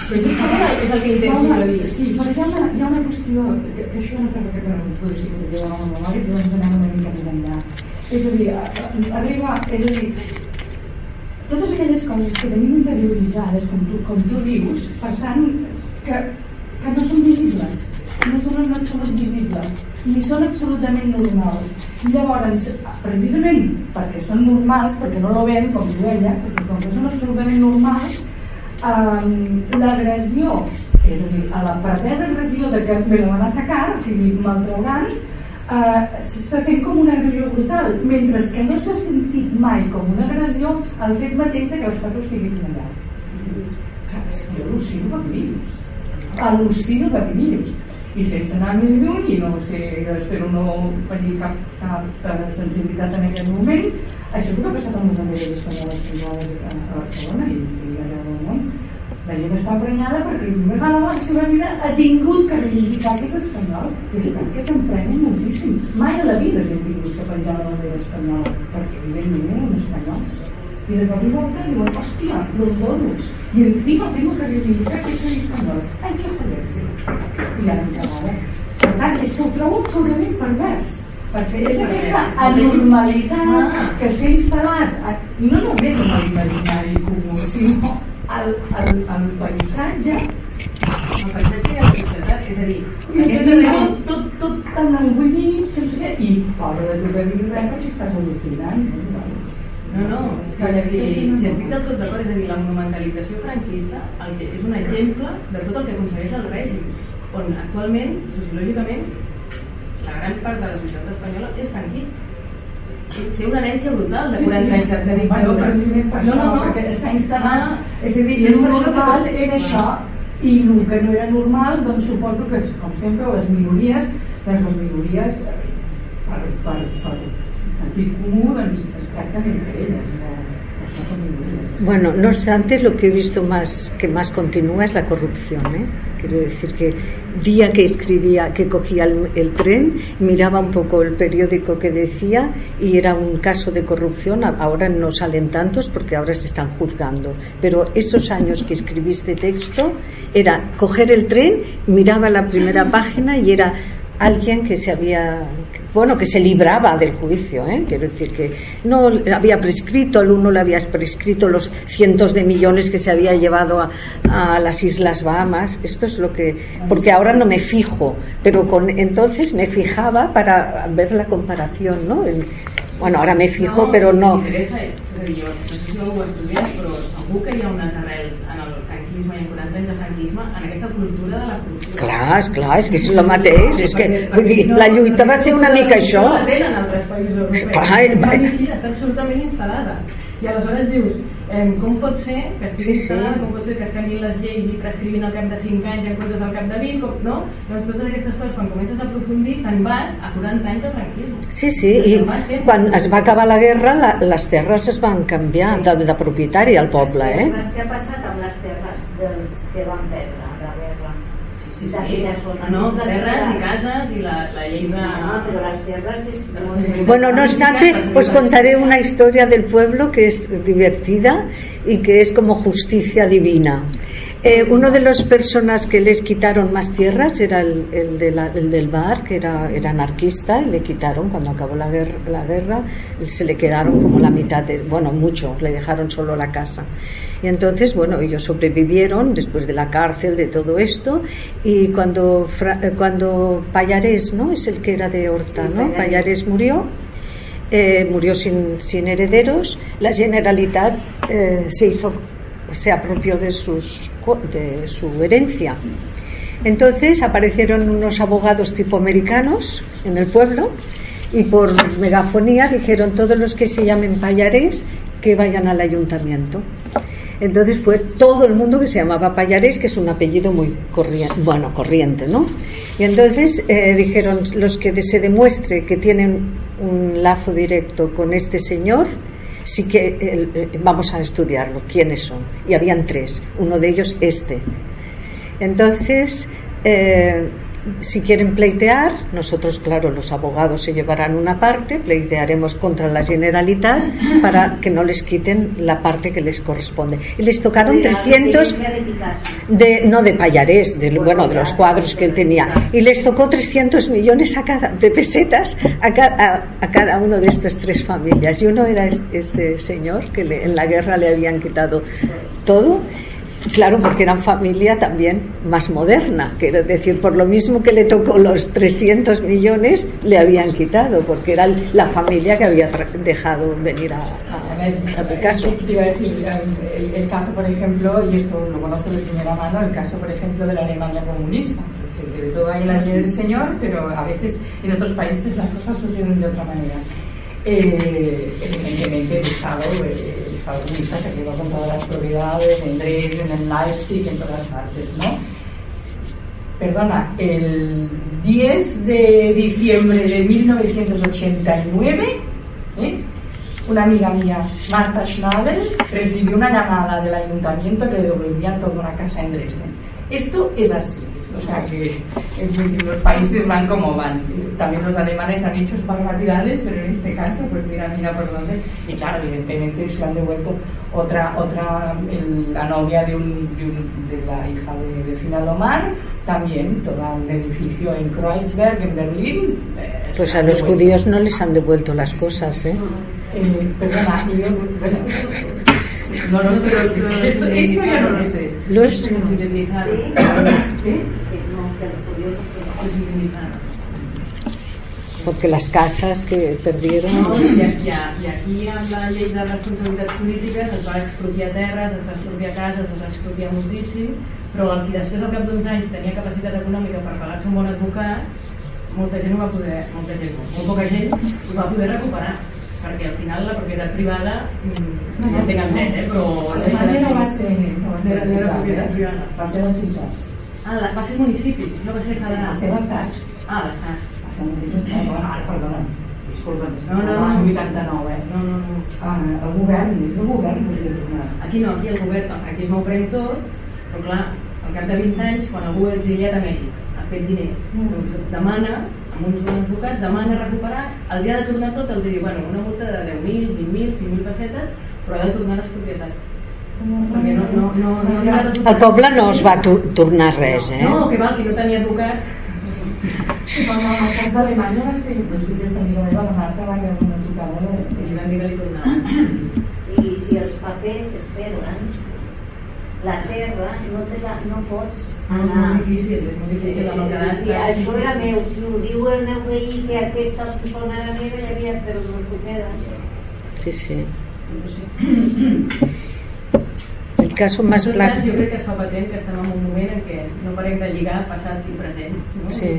Però justament és el que intento dir. sí, però hi ha una, hi ha una qüestió que, que això no que no podria ser que a la memòria, però ens anem una mica més enllà. És a dir, a- a- arriba, és a dir, totes aquelles coses que tenim interioritzades, com tu, com tu dius, per tant, que, que no són visibles, no són en absolut visibles, ni són absolutament normals. I llavors, precisament perquè són normals, perquè no lo ven, com diu ella, perquè com que són absolutament normals, um, l'agressió, és a dir, a la pretesa agressió de que me la van a sacar, o sigui, eh, se se sent com una agressió brutal, mentre que no s'ha sentit mai com una agressió el fet mateix de que els fatos estiguessin allà. És que jo al·lucino per pillos. Al·lucino per pillos. I sense anar més lluny, i no sé, espero no tenir cap, cap eh, sensibilitat en aquest moment, això és el que ha passat amb les banderes espanyoles privades a, Barcelona i, i arreu del món. La gent està prenyada perquè per primera vegada a la seva vida ha tingut que reivindicar que és espanyol. I és que s'emprenen moltíssim. Mai a la vida hem tingut que penjar la bandera espanyola, perquè evidentment eren espanyols. Y de cop y volta diuen, hòstia, los donos. Y encima tengo que reivindicar que soy español. Hay que joderse. I ara encara. Per tant, és que ho trobo absolutament pervers. Perquè és aquesta anormalitat que s'ha instal·lat, no només en l'imaginari comú, sinó al, al, al paisatge El paisatge i la societat, és a dir, i aquesta tot, tot, tot tan engullit, que i pobre de tu que diguis res, perquè estàs al·lucinant. No? No, no, si, si, si estic del tot d'acord, és a dir, la monumentalització franquista el que és un exemple de tot el que aconsegueix el règim, on actualment, sociològicament, la gran part de la societat espanyola és franquista. Té una herència brutal de 40 anys de, Bueno, dictadura. precisament per no, això, no, no. perquè està instal·lat. Ah, és a dir, és normal era això, i el que no era normal, doncs suposo que, com sempre, les minories, doncs les minories, eh, per, per, per sentit comú, doncs es tracten entre elles. No? Bueno, no obstante, lo que he visto más que más continúa es la corrupción. ¿eh? Quiero decir que día que escribía, que cogía el, el tren, miraba un poco el periódico que decía y era un caso de corrupción. Ahora no salen tantos porque ahora se están juzgando. Pero esos años que escribí este texto era coger el tren, miraba la primera página y era alguien que se había bueno que se libraba del juicio ¿eh? quiero decir que no había prescrito al uno le había prescrito los cientos de millones que se había llevado a, a las islas Bahamas esto es lo que porque ahora no me fijo pero con entonces me fijaba para ver la comparación ¿no? En- bueno ahora me fijo pero no M'interessa, és a dir, jo no sé si ho heu estudiat, però segur que hi ha unes arrels en el franquisme i en 40 anys de franquisme en aquesta cultura de la corrupció. clar, esclar, és que és el mateix és que, vull dir, la lluita va ser una mica això No la tenen altres països europeus. Clar, aquí està absolutament instal·lada. I aleshores dius, eh, com pot ser que estigui Sí, sí. instal·lada, com pot ser que es canviïn les lleis i prescrivin al cap de 5 anys en comptes del cap de 20, com, no? Doncs totes aquestes coses, quan comences a aprofundir, te'n vas a 40 anys de franquisme. Sí, sí, i sempre. quan es va acabar la guerra la, les terres es van canviar de, de propietari al poble, eh? Terres, què ha passat amb les terres dels que van perdre la guerra? Sí, De sí. quines zones? No, Les terres i ciutats. cases i la, la llei de... No, però les terres és molt... Bueno, no obstante, os contaré una historia del pueblo que es divertida y que es como justicia divina. Eh, uno de las personas que les quitaron más tierras era el, el de la- el del bar, que era, era anarquista, y le quitaron cuando acabó la guerra, la guerra, se le quedaron como la mitad, de, bueno, mucho, le dejaron solo la casa. Y entonces, bueno, ellos sobrevivieron después de la cárcel, de todo esto, y cuando, eh, cuando Payarés, ¿no? Es el que era de Horta, Sí, ¿no? Pallarés. Payarés murió, eh, murió sin, sin herederos, la Generalitat eh, se hizo, se apropió de, sus, de su herencia. Entonces aparecieron unos abogados tipo americanos en el pueblo y por megafonía dijeron todos los que se llamen payarés que vayan al ayuntamiento. Entonces fue todo el mundo que se llamaba Payarés, que es un apellido muy corriente, bueno, corriente, ¿no? Y entonces eh, dijeron los que se demuestre que tienen un lazo directo con este señor, sí que eh, vamos a estudiarlo, quiénes son. Y habían tres, uno de ellos este. Entonces, eh, si quieren pleitear, nosotros, claro, los abogados se llevarán una parte, pleitearemos contra la Generalitat para que no les quiten la parte que les corresponde. Y les tocaron De la 300 referencia de no de Payarés, de, bueno, de los cuadros que él tenía. Y les tocó 300 millones a cada, de pesetas a, ca- a- a cada uno de estas tres familias. Y uno era es- este, señor que le- en la guerra le habían quitado todo. Claro, porque eran familia también más moderna, quiero decir, por lo mismo que le tocó los 300 millones, le habían quitado, porque era la familia que había dejado venir a, a, a Picasso. Te iba a decir, el, el caso, por ejemplo, y esto lo conozco de primera mano, el caso, por ejemplo, de la Alemania comunista. De todo hay la ley del Señor, pero a veces en otros países las cosas suceden de otra manera. Eh, evidentemente el Estado, el Estado se quedó con todas las propiedades en Dresden, en Leipzig, en todas partes, ¿no? Perdona, el 10 de diciembre de 1989, ¿eh? una amiga mía, Marta Schnabel, recibió una llamada del ayuntamiento que le devolvían toda una casa en Dresden. Esto es así. O sea que en los países van como van. También los alemanes han hecho barbaridades, pero en este caso, pues mira, mira por dónde. Y claro, evidentemente se han devuelto otra, otra el- la novia de, un, de, un- de la hija de, de Finalomar, también todo un edificio en Kreuzberg, en Berlín. eh, Pues a los devuelto. judíos no les han devuelto las cosas, ¿eh? Eh, perdona, yo, bueno, no lo sé, *laughs* es que esto, esto ya no lo sé. Los, ¿Eh? Porque las casas que perdieron. No, i, i, i aquí amb la llei de responsabilitats polítiques es va expropiar terres, es va expropiar cases, es va expropiar moltíssim, però el qui després al cap d'uns anys tenia capacitat econòmica per pagar-se un bon advocat, molta gent ho va poder, molta gent, no, molt poca gent ho va poder recuperar perquè al final la propietat privada mm, no, entenc entès, eh, però Alemanya no va ser, no va ser era propietat eh? privada va ser la ciutat. Ah, la, va ser municipi, no va ser federal Va ser l'estat. ah, l'estat Va ser mateix estat. Perdona, disculpa, No, no, no. l'any 89, eh? no, no, no Ah, el govern, és el govern. Aquí no, aquí el govern, franquisme ho pren tot, però clar, al cap de 20 anys, quan algú ha exiliat a Mèxic, ha fet diners, doncs demana, amb uns bons advocats, demana recuperar, els hi ha de tornar tot, els hi diu, bueno, una multa de 10.000, 20.000, 5.000 pessetes, però ha de tornar les propietats. No, no, no, no, no, no Al poble no es va tornar res, eh? No, que val, qui no tenia advocat, Sí, però en el cas d'Alemanya va ser, doncs, aquesta amiga meva, la Marta, va haver una trucada de... i li van dir que li tornaven. *clears throat* I si els papers es perden, la terra no, te la, no pots No, és molt difícil, és molt difícil amb el cadastre. I això era meu, si ho diu el meu veí que aquesta persona era meva, ja havia, però no s'ho queda. Sí, sí. *clears throat* El caso más En tot cas, jo crec que fa patent que estem en un moment en què no parem de lligar passat i present. No? Sí.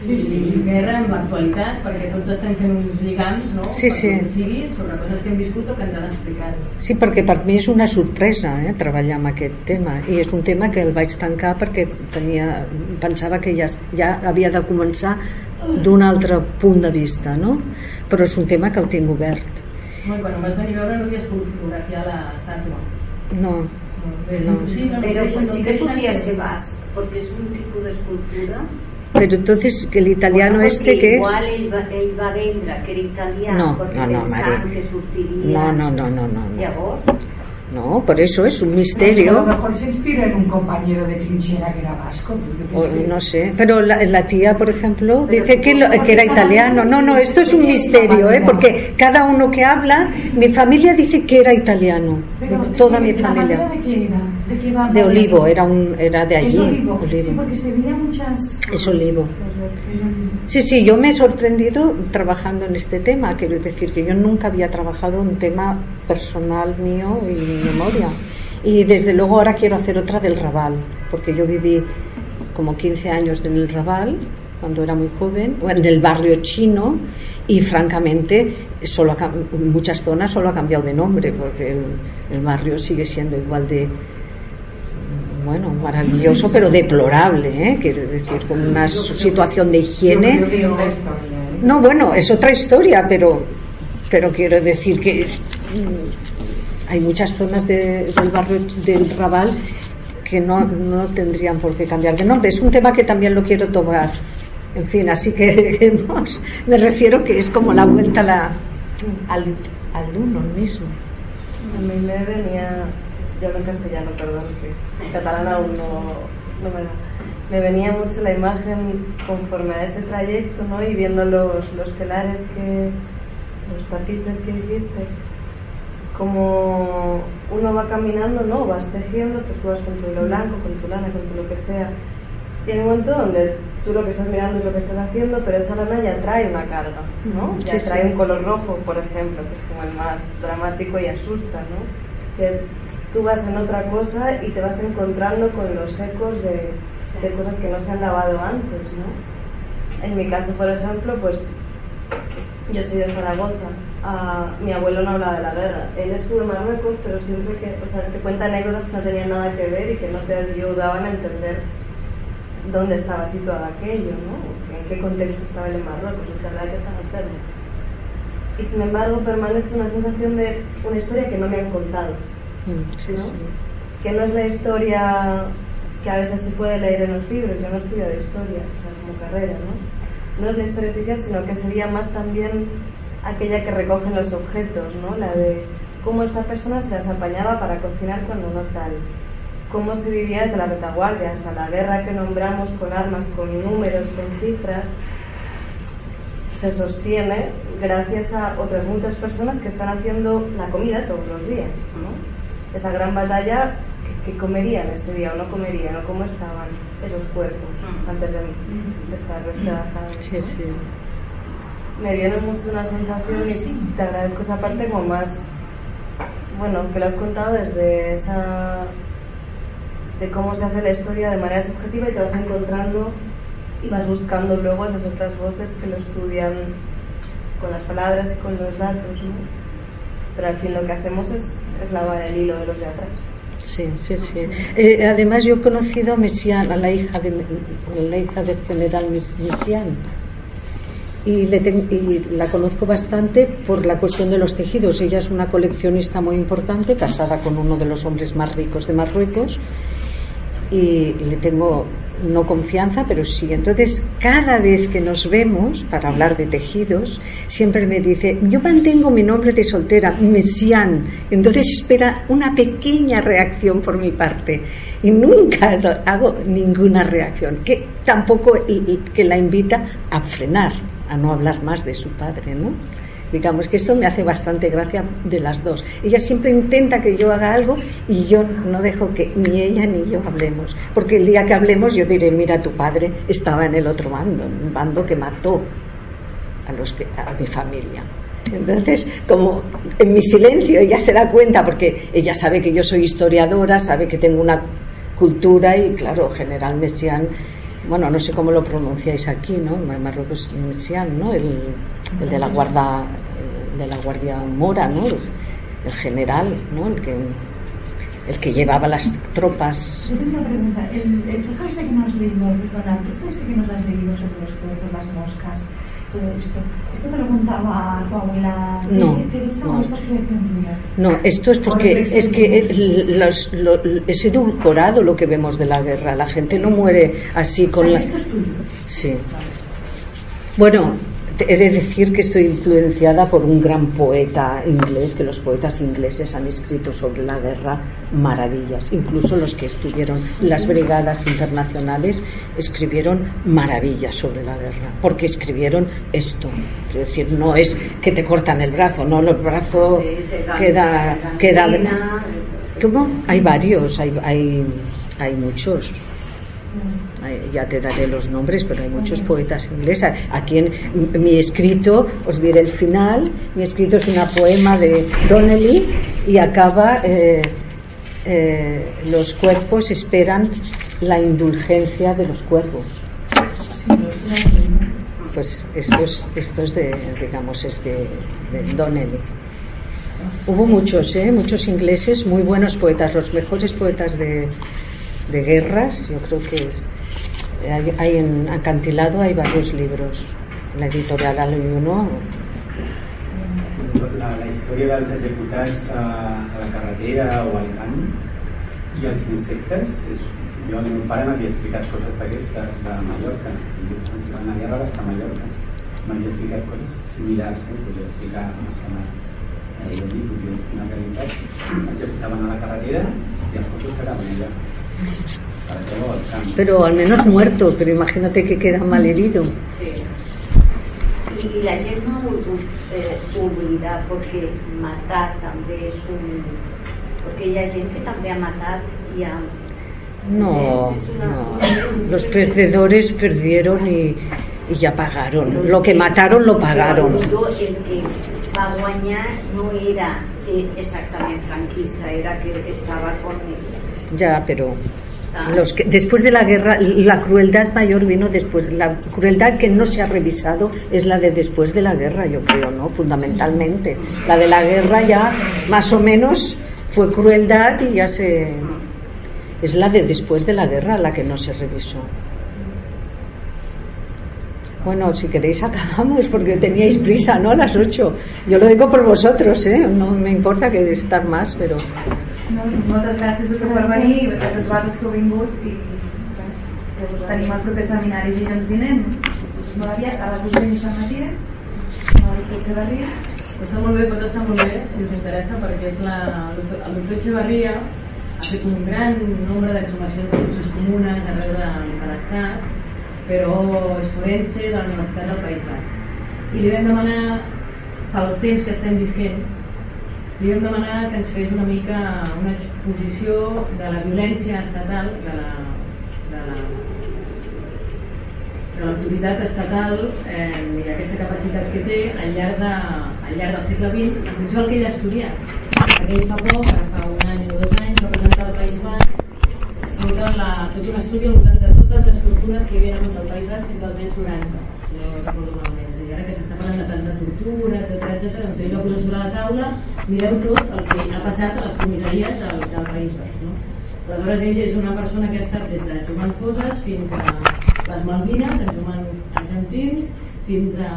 Sí, sí, i guerra amb l'actualitat, perquè tots estem fent uns lligams, no? Sí, sí. sigui, sobre coses que hem viscut o que ens han explicat. Sí, perquè per mi és una sorpresa eh, treballar amb aquest tema i és un tema que el vaig tancar perquè tenia, pensava que ja, ja havia de començar d'un altre punt de vista no? però és un tema que el tinc obert No, i quan em vas venir a veure no havies pogut fotografiar l'estàtua. no, És No. impossible, no Pero pues sí que podría ser basc, porque es un tipo de escultura. però entonces que l'italiano Bueno, este que és igual ell va, ell va vendre que era italià No, perquè no, no, pensaven Mari. que sortiria no, no, no, no, no, no. llavors No, por eso es un A lo misterio. mejor se inspira en un compañero de trinchera que era vasco. O no sé, pero la, la tía, por ejemplo, dice que, lo- que era italiano. No, no, esto es un misterio, ¿eh? porque cada uno que habla, mi familia dice que era italiano, Pero, ¿de toda mi ¿la madera familia. ¿De qué era? ¿De qué olivo, era, un, era de allí. Es olivo. Sí, olivo. porque se veía muchas... Es olivo. Sí, sí, yo me he sorprendido trabajando en este tema, quiero decir que yo nunca había trabajado un tema personal mío y mi memoria. Y desde luego ahora quiero hacer otra del Raval, porque yo viví como 15 años en el Raval cuando era muy joven, o en el barrio chino, y francamente solo ha en muchas zonas solo ha cambiado de nombre, porque el, el barrio sigue siendo igual de, bueno, maravilloso, pero deplorable, ¿eh? quiero decir, con una situación de higiene. ¿eh? No, bueno, es otra historia, pero, pero quiero decir que hay muchas zonas de- del barrio del Raval que no, no tendrían por qué cambiar de nombre. Es un tema que también lo quiero tomar. En fin, así que *laughs* dejemos. Me refiero que es como la vuelta al, al uno mismo. A mí me venía, yo hablo en castellano, perdón, que en catalán aún no, no me da. Me venía mucho la imagen conforme a ese trayecto, ¿no? Y viendo los, los telares que, los tapices que hiciste, como uno va caminando, ¿no? Vas tejiendo, pues tú vas con tu hilo blanco, con tu lana, con tu lo que sea. Y hay un momento donde tú lo que estás mirando es lo que estás haciendo, pero esa lana ya trae una carga, ¿no? Mm, Ya sí, trae sí. un color rojo, por ejemplo, que es como el más dramático y asusta, ¿no? Que es, tú vas en otra cosa y te vas encontrando con los ecos de, de cosas que no se han lavado antes, ¿no? En mi caso, por ejemplo, pues yo soy de Zaragoza. Ah, mi abuelo no hablaba de la guerra. Él estuvo en Marruecos, pero siempre que, o sea, te cuenta anécdotas que no tenían nada que ver y que no te ayudaban a entender dónde estaba situado aquello, ¿no? En qué contexto estaba él en Marruecos, en verdad que estaba enfermo. Y sin embargo permanece una sensación de una historia que no me han contado, Mm, sí, ¿no? sí. que no es la historia que a veces se puede leer en los libros, yo no estudio de historia, o sea, como carrera, ¿no? No es la historia oficial, sino que sería más también aquella que recogen los objetos, ¿no? La de cómo esta persona se las apañaba para cocinar cuando no tal, cómo se vivía desde la retaguardia, hasta la guerra que nombramos con armas, con números, con cifras, se sostiene gracias a otras muchas personas que están haciendo la comida todos los días, ¿no? Esa gran batalla que, que comerían este día o no comerían, o cómo estaban esos cuerpos antes de, estar despedazados. Sí, sí. Me viene mucho una sensación y te agradezco esa parte como más, bueno, que lo has contado desde esa, de cómo se hace la historia de manera subjetiva y te vas encontrando y vas buscando luego esas otras voces que lo estudian con las palabras y con los datos, ¿no? Pero al fin lo que hacemos es, es lavar el hilo de los de atrás. Sí, sí, sí. Eh, además, yo he conocido a Messiaen, a la hija de, a la hija del general Mes- Messiaen. Y, le y la conozco bastante por la cuestión de los tejidos. Ella es una coleccionista muy importante, casada con uno de los hombres más ricos de Marruecos. Y le tengo no confianza, pero sí. Entonces, cada vez que nos vemos para hablar de tejidos, siempre me dice, yo mantengo mi nombre de soltera, Messian. Entonces espera una pequeña reacción por mi parte. Y nunca hago ninguna reacción, que tampoco que la invita a frenar, a no hablar más de su padre, ¿no? Digamos que esto me hace bastante gracia de las dos. Ella siempre intenta que yo haga algo y yo no dejo que ni ella ni yo hablemos. Porque el día que hablemos yo diré, mira, tu padre estaba en el otro bando, en un bando que mató a, los que, a mi familia. Entonces, como en mi silencio ella se da cuenta, porque ella sabe que yo soy historiadora, sabe que tengo una cultura y claro, General Messiaen, bueno, no sé cómo lo pronunciáis aquí, ¿no? Marruecos Messiaen, ¿no? El, de la guarda, de la guardia mora, ¿no? El, general, ¿no? El que el que llevaba las tropas. Yo tengo una pregunta. El, el que nos has leído, perdona, el que nos has leído sobre los cuerpos, las moscas, todo esto, ¿esto te lo contaba tu abuela No, Teresa no. o esta es creación tuya? No, esto es porque es que los- lo- es edulcorado lo que vemos de la guerra. La gente no muere así O con sea, la. esto es tuyo. Sí. Bueno, he de decir que estoy influenciada por un gran poeta inglés, que los poetas ingleses han escrito sobre la guerra maravillas. Incluso los que estuvieron en las brigadas internacionales escribieron maravillas sobre la guerra, porque escribieron esto. Quiero decir, no es que te cortan el brazo, no, el brazo queda... queda ¿Cómo? Hay varios, hay, hay, hay muchos. Ya te daré los nombres, pero hay muchos poetas ingleses. Aquí en mi escrito, os diré el final, mi escrito es un poema de Donnelly y acaba, eh, eh, los cuerpos esperan la indulgencia de los cuervos. Pues esto es, esto es de, digamos, es de, de Donnelly. Hubo muchos, ¿eh? muchos ingleses, muy buenos poetas, los mejores poetas de, de guerras, yo creo que es. Hay, hay en Acantilado hay varios libros. La editorial Al1 la, la història dels executats a, a la carretera o al camp i els insectes és, jo el meu pare m'havia explicat coses d'aquestes de Mallorca. I quan van a guerra a Mallorca. M'havia explicat coses similars eh? podria explicar o menys eh, podria explicar una realitat executaven a la carretera i els cossos quedaven allà Pero al menos muerto, pero imagínate que queda mal herido. Sí. I la ha volgut eh, perquè matar també és un... perquè hi ha gent que també ha matat i ha... No. Los perdedores perdieron y, y ya pagaron. Lo que mataron lo pagaron. Guanyar no era eh, exactament franquista, era que estava con. Ya, pero los que, después de la guerra, la crueldad mayor vino después. La crueldad que no se ha revisado es la de después de la guerra, yo creo, ¿no? Fundamentalmente. La de la guerra ya, más o menos, fue crueldad y ya se. Es la de después de la guerra la que no se revisó. Bueno, si queréis acabamos porque teníais prisa, ¿no? A las 8. Yo lo digo por vosotros, ¿eh? No me importa que estar más, pero... No, moltes gràcies per venir, a tots vosaltres que heu vingut i tenim el proper seminari dilluns vinent, molt aviat, a les 8 de Sant Maties, a Echeverria. Està molt bé, pot estar molt bé, si us interessa, perquè és la, el doctor- Echeverria ha fet un gran nombre d'exhumacions de fosses comunes arreu de, de l'Estat, però és forense de la Universitat del País Basc. I li vam demanar, pel temps que estem visquent, li vam demanar que ens fes una mica una exposició de la violència estatal, de la, de la de l'autoritat estatal eh, i aquesta capacitat que té al llarg, de, al llarg del segle XX en funció del que ell ha estudiat. Perquè ell fa poc, fa un any tota la, tot un estudi de totes les tortures que hi havia hagut al País Basc fins als anys 90. No recordo malament. És a dir, ara que s'està parlant de tanta tortura, etc etc, doncs ell va posar sobre la taula, mireu tot el que ha passat a les comissaries del, del País Basc. No? Aleshores ell és una persona que ha estat des de Joan Foses fins a les Malvines, en Joan Argentins, fins a